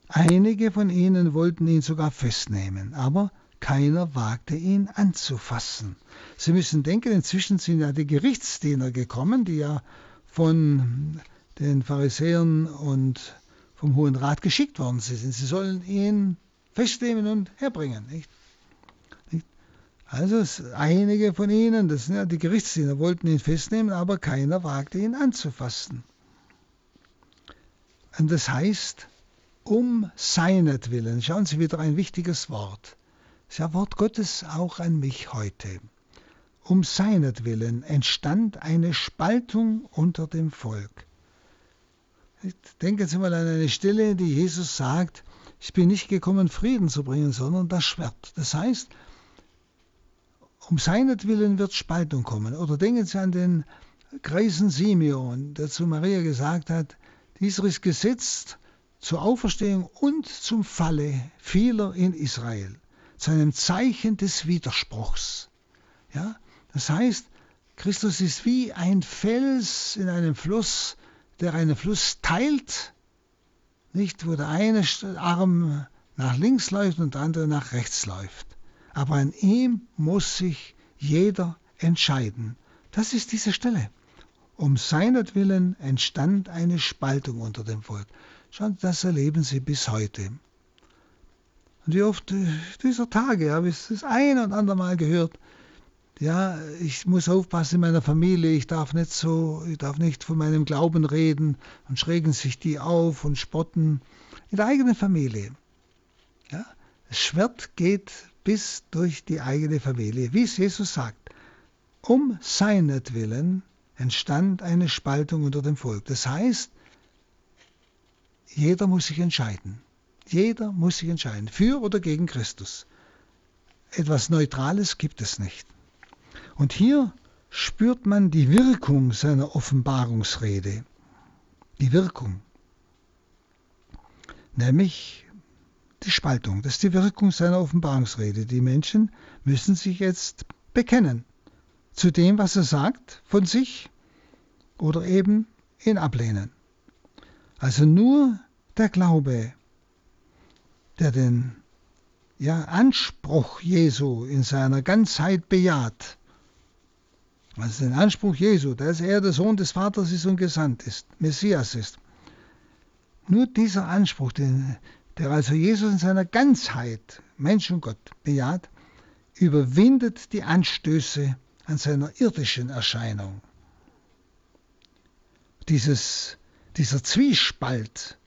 S1: Einige von ihnen wollten ihn sogar festnehmen, aber keiner wagte ihn anzufassen. Sie müssen denken, inzwischen sind ja die Gerichtsdiener gekommen, die ja von den Pharisäern und vom Hohen Rat geschickt worden sind. Sie sollen ihn festnehmen und herbringen. Nicht? Also einige von ihnen, das sind ja die Gerichtsdiener, wollten ihn festnehmen, aber keiner wagte ihn anzufassen. Und das heißt, um seinetwillen, schauen Sie wieder ein wichtiges Wort, das ist ja Wort Gottes auch an mich heute. Um seinetwillen entstand eine Spaltung unter dem Volk. Denken Sie mal an eine Stelle, die Jesus sagt, ich bin nicht gekommen, Frieden zu bringen, sondern das Schwert. Das heißt, um seinetwillen wird Spaltung kommen. Oder denken Sie an den greisen Simeon, der zu Maria gesagt hat, dieser ist gesetzt zur Auferstehung und zum Falle vieler in Israel, zu einem Zeichen des Widerspruchs. Ja, das heißt, Christus ist wie ein Fels in einem Fluss, der einen Fluss teilt, nicht wo der eine Arm nach links läuft und der andere nach rechts läuft aber an ihm muss sich jeder entscheiden. Das ist diese Stelle. Um seinetwillen entstand eine Spaltung unter dem Volk. Schauen, das erleben sie bis heute. Und wie oft äh, dieser Tage habe ich das ein und andere Mal gehört. Ja, ich muss aufpassen in meiner Familie, ich darf nicht so, ich darf nicht von meinem Glauben reden und schrägen sich die auf und spotten. In der eigenen Familie. Ja, das Schwert geht bis durch die eigene Familie. Wie es Jesus sagt, um seinetwillen entstand eine Spaltung unter dem Volk. Das heißt, jeder muss sich entscheiden. Jeder muss sich entscheiden, für oder gegen Christus. Etwas Neutrales gibt es nicht. Und hier spürt man die Wirkung seiner Offenbarungsrede. Die Wirkung. Nämlich die Spaltung. Das ist die Wirkung seiner Offenbarungsrede. Die Menschen müssen sich jetzt bekennen zu dem, was er sagt von sich oder eben ihn ablehnen. Also nur der Glaube, der den ja, Anspruch Jesu in seiner Ganzheit bejaht, also den Anspruch Jesu, dass er der Sohn des Vaters ist und gesandt ist, Messias ist. Nur dieser Anspruch, den, der also Jesus in seiner Ganzheit, Mensch und Gott, bejaht, überwindet die Anstöße an seiner irdischen Erscheinung. Dieses, dieser Zwiespalt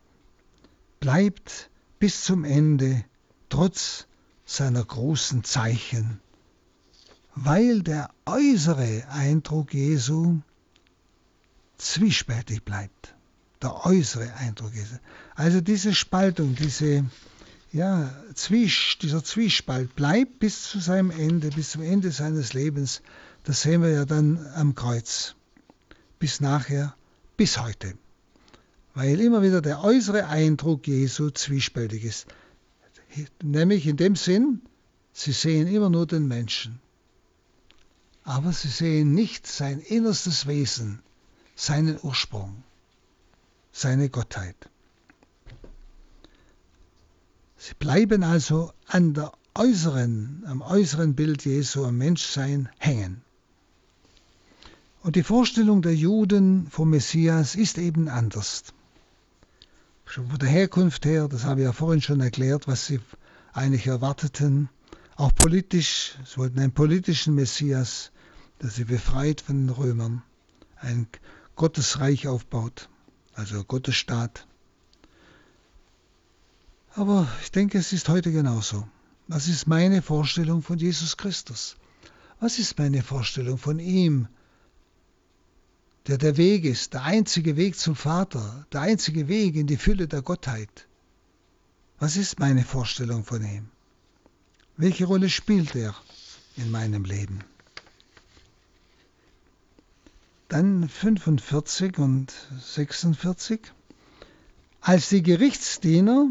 S1: bleibt bis zum Ende trotz seiner großen Zeichen, weil der äußere Eindruck Jesu zwiespältig bleibt. Der äußere Eindruck Jesu. Also diese Spaltung, diese, ja, Zwies, dieser Zwiespalt bleibt bis zu seinem Ende, bis zum Ende seines Lebens. Das sehen wir ja dann am Kreuz. Bis nachher, bis heute. Weil immer wieder der äußere Eindruck Jesu zwiespältig ist. Nämlich in dem Sinn, sie sehen immer nur den Menschen. Aber sie sehen nicht sein innerstes Wesen, seinen Ursprung, seine Gottheit. Sie bleiben also an der äußeren, am äußeren Bild Jesu, am Menschsein hängen. Und die Vorstellung der Juden vom Messias ist eben anders von der Herkunft her, das habe ich ja vorhin schon erklärt, was sie eigentlich erwarteten, auch politisch, sie wollten einen politischen Messias, der sie befreit von den Römern, ein Gottesreich aufbaut, also Gottesstaat. Aber ich denke, es ist heute genauso. Was ist meine Vorstellung von Jesus Christus? Was ist meine Vorstellung von ihm der der Weg ist, der einzige Weg zum Vater, der einzige Weg in die Fülle der Gottheit. Was ist meine Vorstellung von ihm? Welche Rolle spielt er in meinem Leben? Dann 45 und 46. Als die Gerichtsdiener,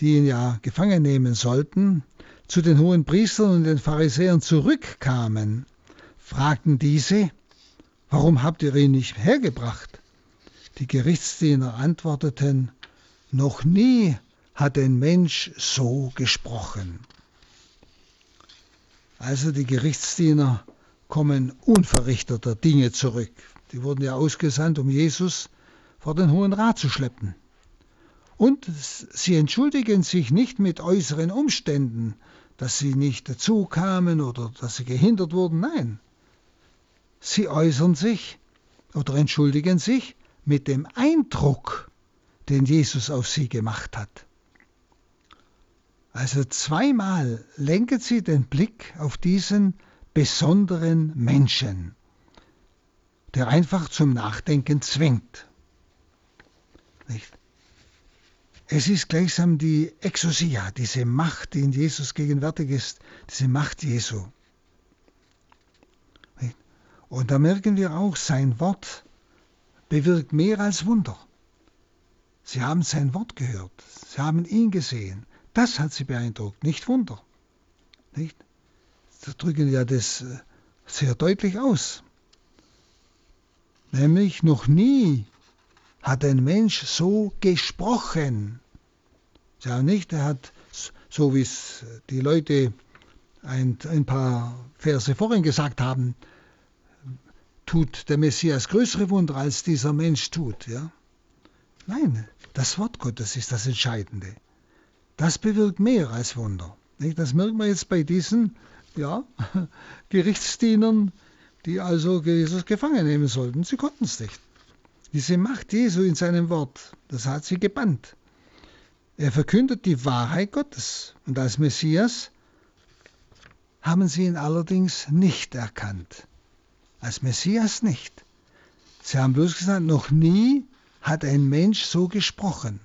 S1: die ihn ja gefangen nehmen sollten, zu den hohen Priestern und den Pharisäern zurückkamen, fragten diese, Warum habt ihr ihn nicht hergebracht? Die Gerichtsdiener antworteten, noch nie hat ein Mensch so gesprochen. Also die Gerichtsdiener kommen unverrichteter Dinge zurück. Die wurden ja ausgesandt, um Jesus vor den Hohen Rat zu schleppen. Und sie entschuldigen sich nicht mit äußeren Umständen, dass sie nicht dazu kamen oder dass sie gehindert wurden. Nein, Sie äußern sich oder entschuldigen sich mit dem Eindruck, den Jesus auf sie gemacht hat. Also zweimal lenken sie den Blick auf diesen besonderen Menschen, der einfach zum Nachdenken zwingt. Nicht? Es ist gleichsam die Exousia, diese Macht, die in Jesus gegenwärtig ist, diese Macht Jesu. Und da merken wir auch, sein Wort bewirkt mehr als Wunder. Sie haben sein Wort gehört, sie haben ihn gesehen. Das hat sie beeindruckt, nicht Wunder. Nicht? Sie drücken ja das äh, sehr deutlich aus. Nämlich noch nie hat ein Mensch so gesprochen. Ja, nicht, er hat, so wie es die Leute ein, ein paar Verse vorhin gesagt haben, tut der Messias größere Wunder, als dieser Mensch tut. Ja? Nein, das Wort Gottes ist das Entscheidende. Das bewirkt mehr als Wunder. Das merken wir jetzt bei diesen ja, Gerichtsdienern, die also Jesus gefangen nehmen sollten. Sie konnten es nicht. Diese Macht Jesu in seinem Wort, das hat sie gebannt. Er verkündet die Wahrheit Gottes und als Messias haben sie ihn allerdings nicht erkannt als Messias nicht. Sie haben bloß gesagt, noch nie hat ein Mensch so gesprochen.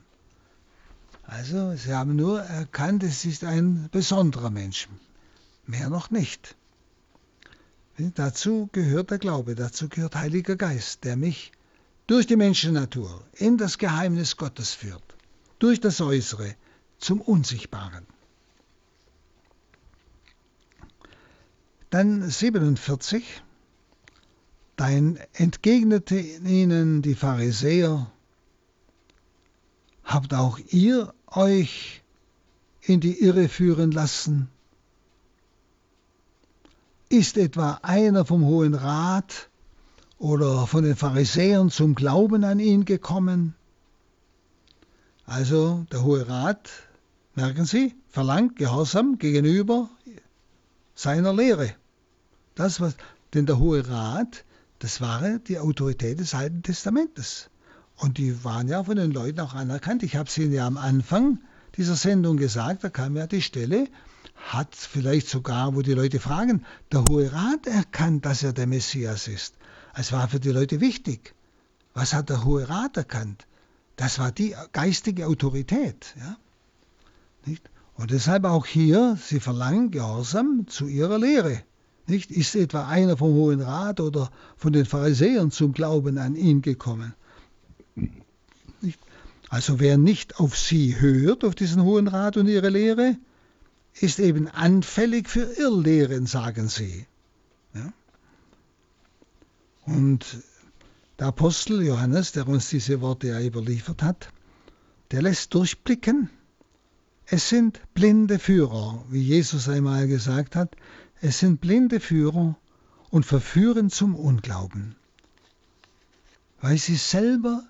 S1: Also sie haben nur erkannt, es ist ein besonderer Mensch. Mehr noch nicht. Dazu gehört der Glaube, dazu gehört Heiliger Geist, der mich durch die Menschennatur in das Geheimnis Gottes führt, durch das Äußere zum Unsichtbaren. Dann 47. Dann entgegnete ihnen die Pharisäer, habt auch ihr euch in die Irre führen lassen? Ist etwa einer vom Hohen Rat oder von den Pharisäern zum Glauben an ihn gekommen? Also der Hohe Rat, merken Sie, verlangt Gehorsam gegenüber seiner Lehre. Das was, denn der Hohe Rat, das war die Autorität des Alten Testamentes. Und die waren ja von den Leuten auch anerkannt. Ich habe es Ihnen ja am Anfang dieser Sendung gesagt, da kam ja die Stelle, hat vielleicht sogar, wo die Leute fragen, der Hohe Rat erkannt, dass er der Messias ist. Es war für die Leute wichtig. Was hat der Hohe Rat erkannt? Das war die geistige Autorität. Ja? Nicht? Und deshalb auch hier, sie verlangen Gehorsam zu ihrer Lehre. Nicht? Ist etwa einer vom Hohen Rat oder von den Pharisäern zum Glauben an ihn gekommen? Nicht? Also wer nicht auf sie hört, auf diesen Hohen Rat und ihre Lehre, ist eben anfällig für Irrlehren, sagen sie. Ja? Und der Apostel Johannes, der uns diese Worte ja überliefert hat, der lässt durchblicken, es sind blinde Führer, wie Jesus einmal gesagt hat, es sind blinde Führer und verführen zum Unglauben, weil sie selber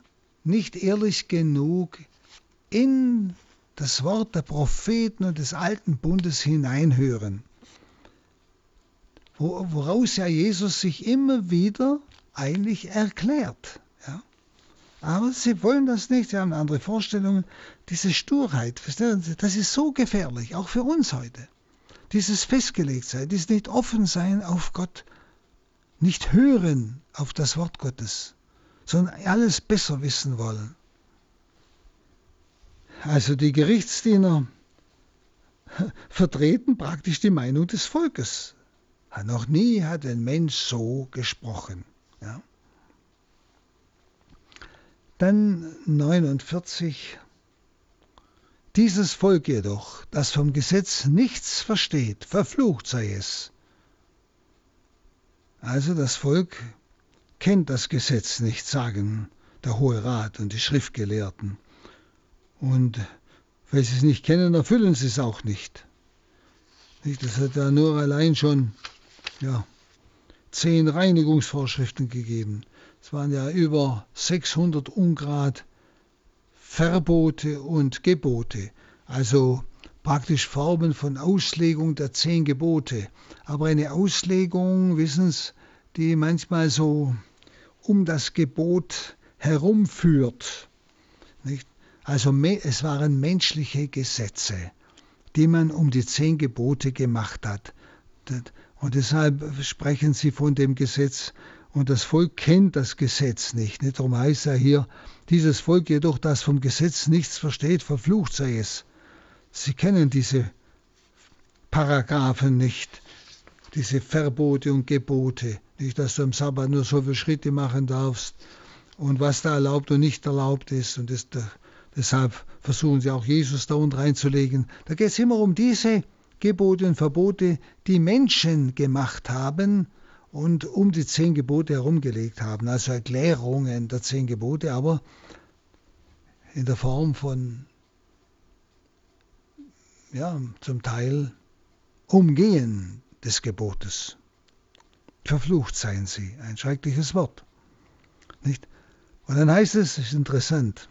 S1: nicht ehrlich genug in das Wort der Propheten und des alten Bundes hineinhören, woraus ja Jesus sich immer wieder eigentlich erklärt. Ja? Aber sie wollen das nicht, sie haben andere Vorstellungen. Diese Sturheit, das ist so gefährlich, auch für uns heute. Dieses Festgelegtsein, dieses nicht offen sein auf Gott, nicht hören auf das Wort Gottes sondern alles besser wissen wollen. Also die Gerichtsdiener vertreten praktisch die Meinung des Volkes. Noch nie hat ein Mensch so gesprochen. Ja. Dann 49. Dieses Volk jedoch, das vom Gesetz nichts versteht, verflucht sei es. Also das Volk kennt das Gesetz nicht, sagen der Hohe Rat und die Schriftgelehrten. Und weil sie es nicht kennen, erfüllen sie es auch nicht. Das hat ja nur allein schon ja, zehn Reinigungsvorschriften gegeben. Es waren ja über 600 Ungrad Verbote und Gebote, also praktisch Formen von Auslegung der zehn Gebote. Aber eine Auslegung, wissen Sie, die manchmal so um das Gebot herumführt. Nicht? Also es waren menschliche Gesetze, die man um die zehn Gebote gemacht hat. Und deshalb sprechen sie von dem Gesetz und das Volk kennt das Gesetz nicht. Darum heißt er hier, dieses Volk jedoch, das vom Gesetz nichts versteht, verflucht sei es. Sie kennen diese Paragraphen nicht, diese Verbote und Gebote. Nicht, dass du am Sabbat nur so viele Schritte machen darfst und was da erlaubt und nicht erlaubt ist. Und das, deshalb versuchen sie auch Jesus da unten reinzulegen. Da geht es immer um diese Gebote und Verbote, die Menschen gemacht haben und um die zehn Gebote herumgelegt haben. Also Erklärungen der zehn Gebote, aber in der Form von, ja, zum Teil Umgehen des Gebotes. Verflucht seien sie, ein schreckliches Wort. Nicht? Und dann heißt es, ist interessant,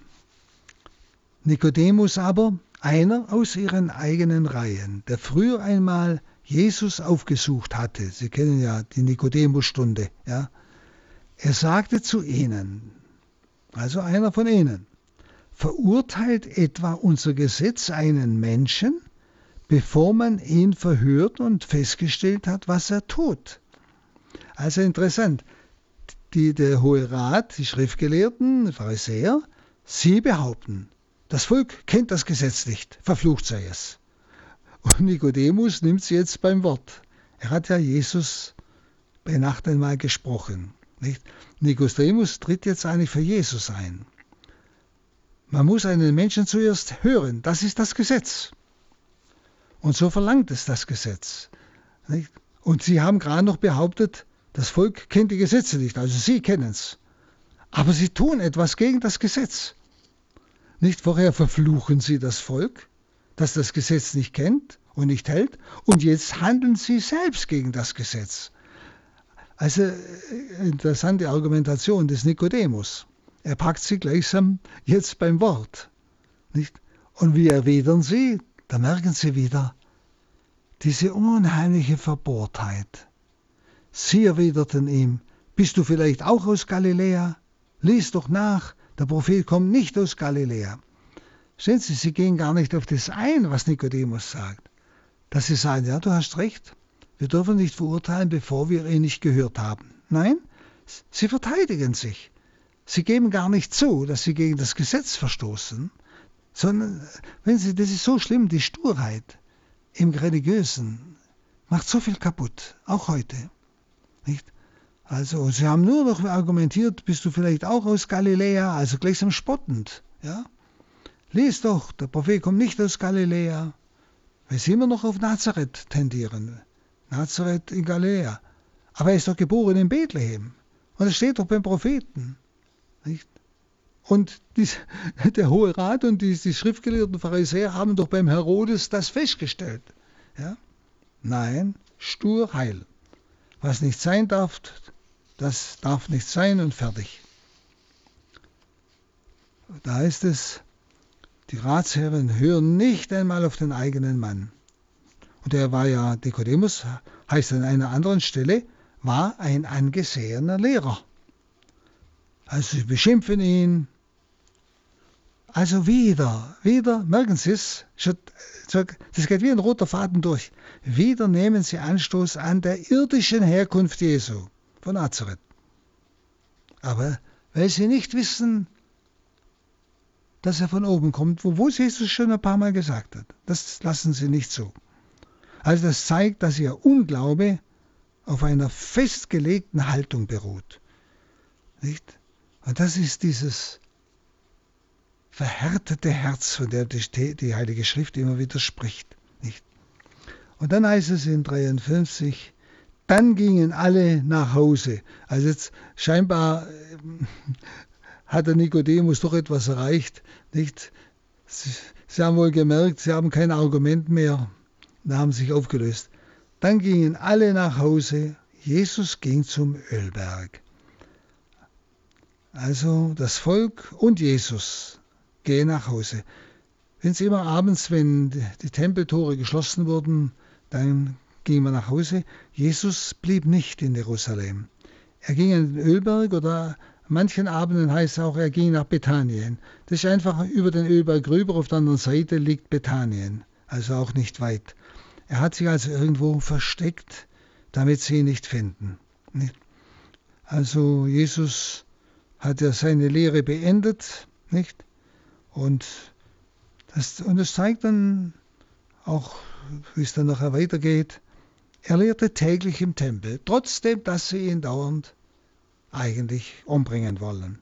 S1: Nikodemus aber, einer aus ihren eigenen Reihen, der früher einmal Jesus aufgesucht hatte, Sie kennen ja die Nikodemus-Stunde, ja, er sagte zu ihnen, also einer von ihnen, verurteilt etwa unser Gesetz einen Menschen, bevor man ihn verhört und festgestellt hat, was er tut? Also interessant. Die, der Hohe Rat, die Schriftgelehrten, die Pharisäer, sie behaupten, das Volk kennt das Gesetz nicht, verflucht sei es. Und Nikodemus nimmt sie jetzt beim Wort. Er hat ja Jesus bei Nacht einmal gesprochen. Nicht? Nikodemus tritt jetzt eigentlich für Jesus ein. Man muss einen Menschen zuerst hören. Das ist das Gesetz. Und so verlangt es das Gesetz. Nicht? Und Sie haben gerade noch behauptet, das Volk kennt die Gesetze nicht. Also Sie kennen es. Aber Sie tun etwas gegen das Gesetz. Nicht vorher verfluchen Sie das Volk, das das Gesetz nicht kennt und nicht hält. Und jetzt handeln Sie selbst gegen das Gesetz. Also äh, interessante Argumentation des Nikodemus. Er packt sie gleichsam jetzt beim Wort. Nicht? Und wie erwidern sie? Da merken sie wieder diese unheimliche Verbohrtheit. Sie erwiderten ihm, bist du vielleicht auch aus Galiläa? Lies doch nach, der Prophet kommt nicht aus Galiläa. Sehen Sie, sie gehen gar nicht auf das ein, was Nikodemus sagt. Dass sie sagen, ja, du hast recht, wir dürfen nicht verurteilen, bevor wir ihn nicht gehört haben. Nein, sie verteidigen sich. Sie geben gar nicht zu, dass sie gegen das Gesetz verstoßen, sondern, wenn sie, das ist so schlimm, die Sturheit im Religiösen macht so viel kaputt, auch heute. Nicht? Also, sie haben nur noch argumentiert, bist du vielleicht auch aus Galiläa, also gleichsam spottend, ja? Lies doch, der Prophet kommt nicht aus Galiläa, weil sie immer noch auf Nazareth tendieren. Nazareth in Galiläa. Aber er ist doch geboren in Bethlehem. Und es steht doch beim Propheten. Nicht? Und die, der Hohe Rat und die, die schriftgelehrten Pharisäer haben doch beim Herodes das festgestellt. Ja? Nein, stur heil. Was nicht sein darf, das darf nicht sein und fertig. Da ist es, die Ratsherren hören nicht einmal auf den eigenen Mann. Und er war ja, Nikodemus heißt an einer anderen Stelle, war ein angesehener Lehrer. Also sie beschimpfen ihn. Also wieder, wieder, merken Sie es, das geht wie ein roter Faden durch. Wieder nehmen sie Anstoß an der irdischen Herkunft Jesu von Nazareth. Aber weil sie nicht wissen, dass er von oben kommt, wo Jesus schon ein paar Mal gesagt hat, das lassen sie nicht zu. Also das zeigt, dass ihr Unglaube auf einer festgelegten Haltung beruht. Nicht? Und das ist dieses verhärtete Herz, von dem die Heilige Schrift immer wieder spricht. Nicht? Und dann heißt es in 53, dann gingen alle nach Hause. Also jetzt scheinbar äh, hat der Nikodemus doch etwas erreicht. Nicht? Sie, sie haben wohl gemerkt, sie haben kein Argument mehr. Da haben sich aufgelöst. Dann gingen alle nach Hause. Jesus ging zum Ölberg. Also das Volk und Jesus gehen nach Hause. Wenn es immer abends, wenn die Tempeltore geschlossen wurden, dann ging man nach Hause. Jesus blieb nicht in Jerusalem. Er ging in den Ölberg oder manchen Abenden heißt es auch, er ging nach Bethanien. Das ist einfach über den Ölberg rüber, auf der anderen Seite liegt Bethanien, also auch nicht weit. Er hat sich also irgendwo versteckt, damit sie ihn nicht finden. Also Jesus hat er seine Lehre beendet, nicht? Und das, und das zeigt dann auch, wie es dann nachher weitergeht. Er lehrte täglich im Tempel, trotzdem, dass sie ihn dauernd eigentlich umbringen wollen.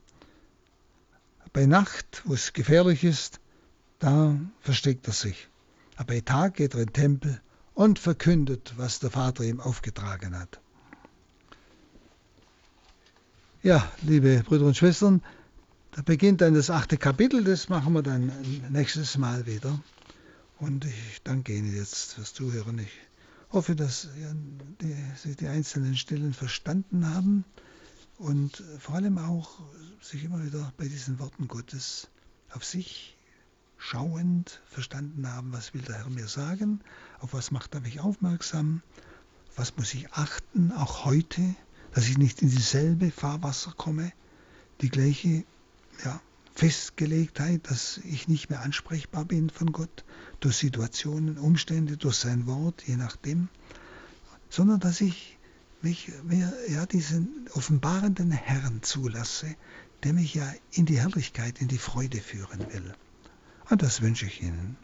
S1: Bei Nacht, wo es gefährlich ist, da versteckt er sich. Aber bei Tag geht er in den Tempel und verkündet, was der Vater ihm aufgetragen hat. Ja, liebe Brüder und Schwestern, da beginnt dann das achte Kapitel, das machen wir dann nächstes Mal wieder. Und ich danke Ihnen jetzt fürs Zuhören. Ich hoffe, dass Sie die einzelnen Stellen verstanden haben und vor allem auch sich immer wieder bei diesen Worten Gottes auf sich schauend verstanden haben, was will der Herr mir sagen, auf was macht er mich aufmerksam, auf was muss ich achten, auch heute, dass ich nicht in dieselbe Fahrwasser komme, die gleiche ja, Festgelegtheit, dass ich nicht mehr ansprechbar bin von Gott durch Situationen, Umstände, durch sein Wort, je nachdem, sondern dass ich mich mehr ja, diesen offenbarenden Herrn zulasse, der mich ja in die Herrlichkeit, in die Freude führen will. Und das wünsche ich Ihnen.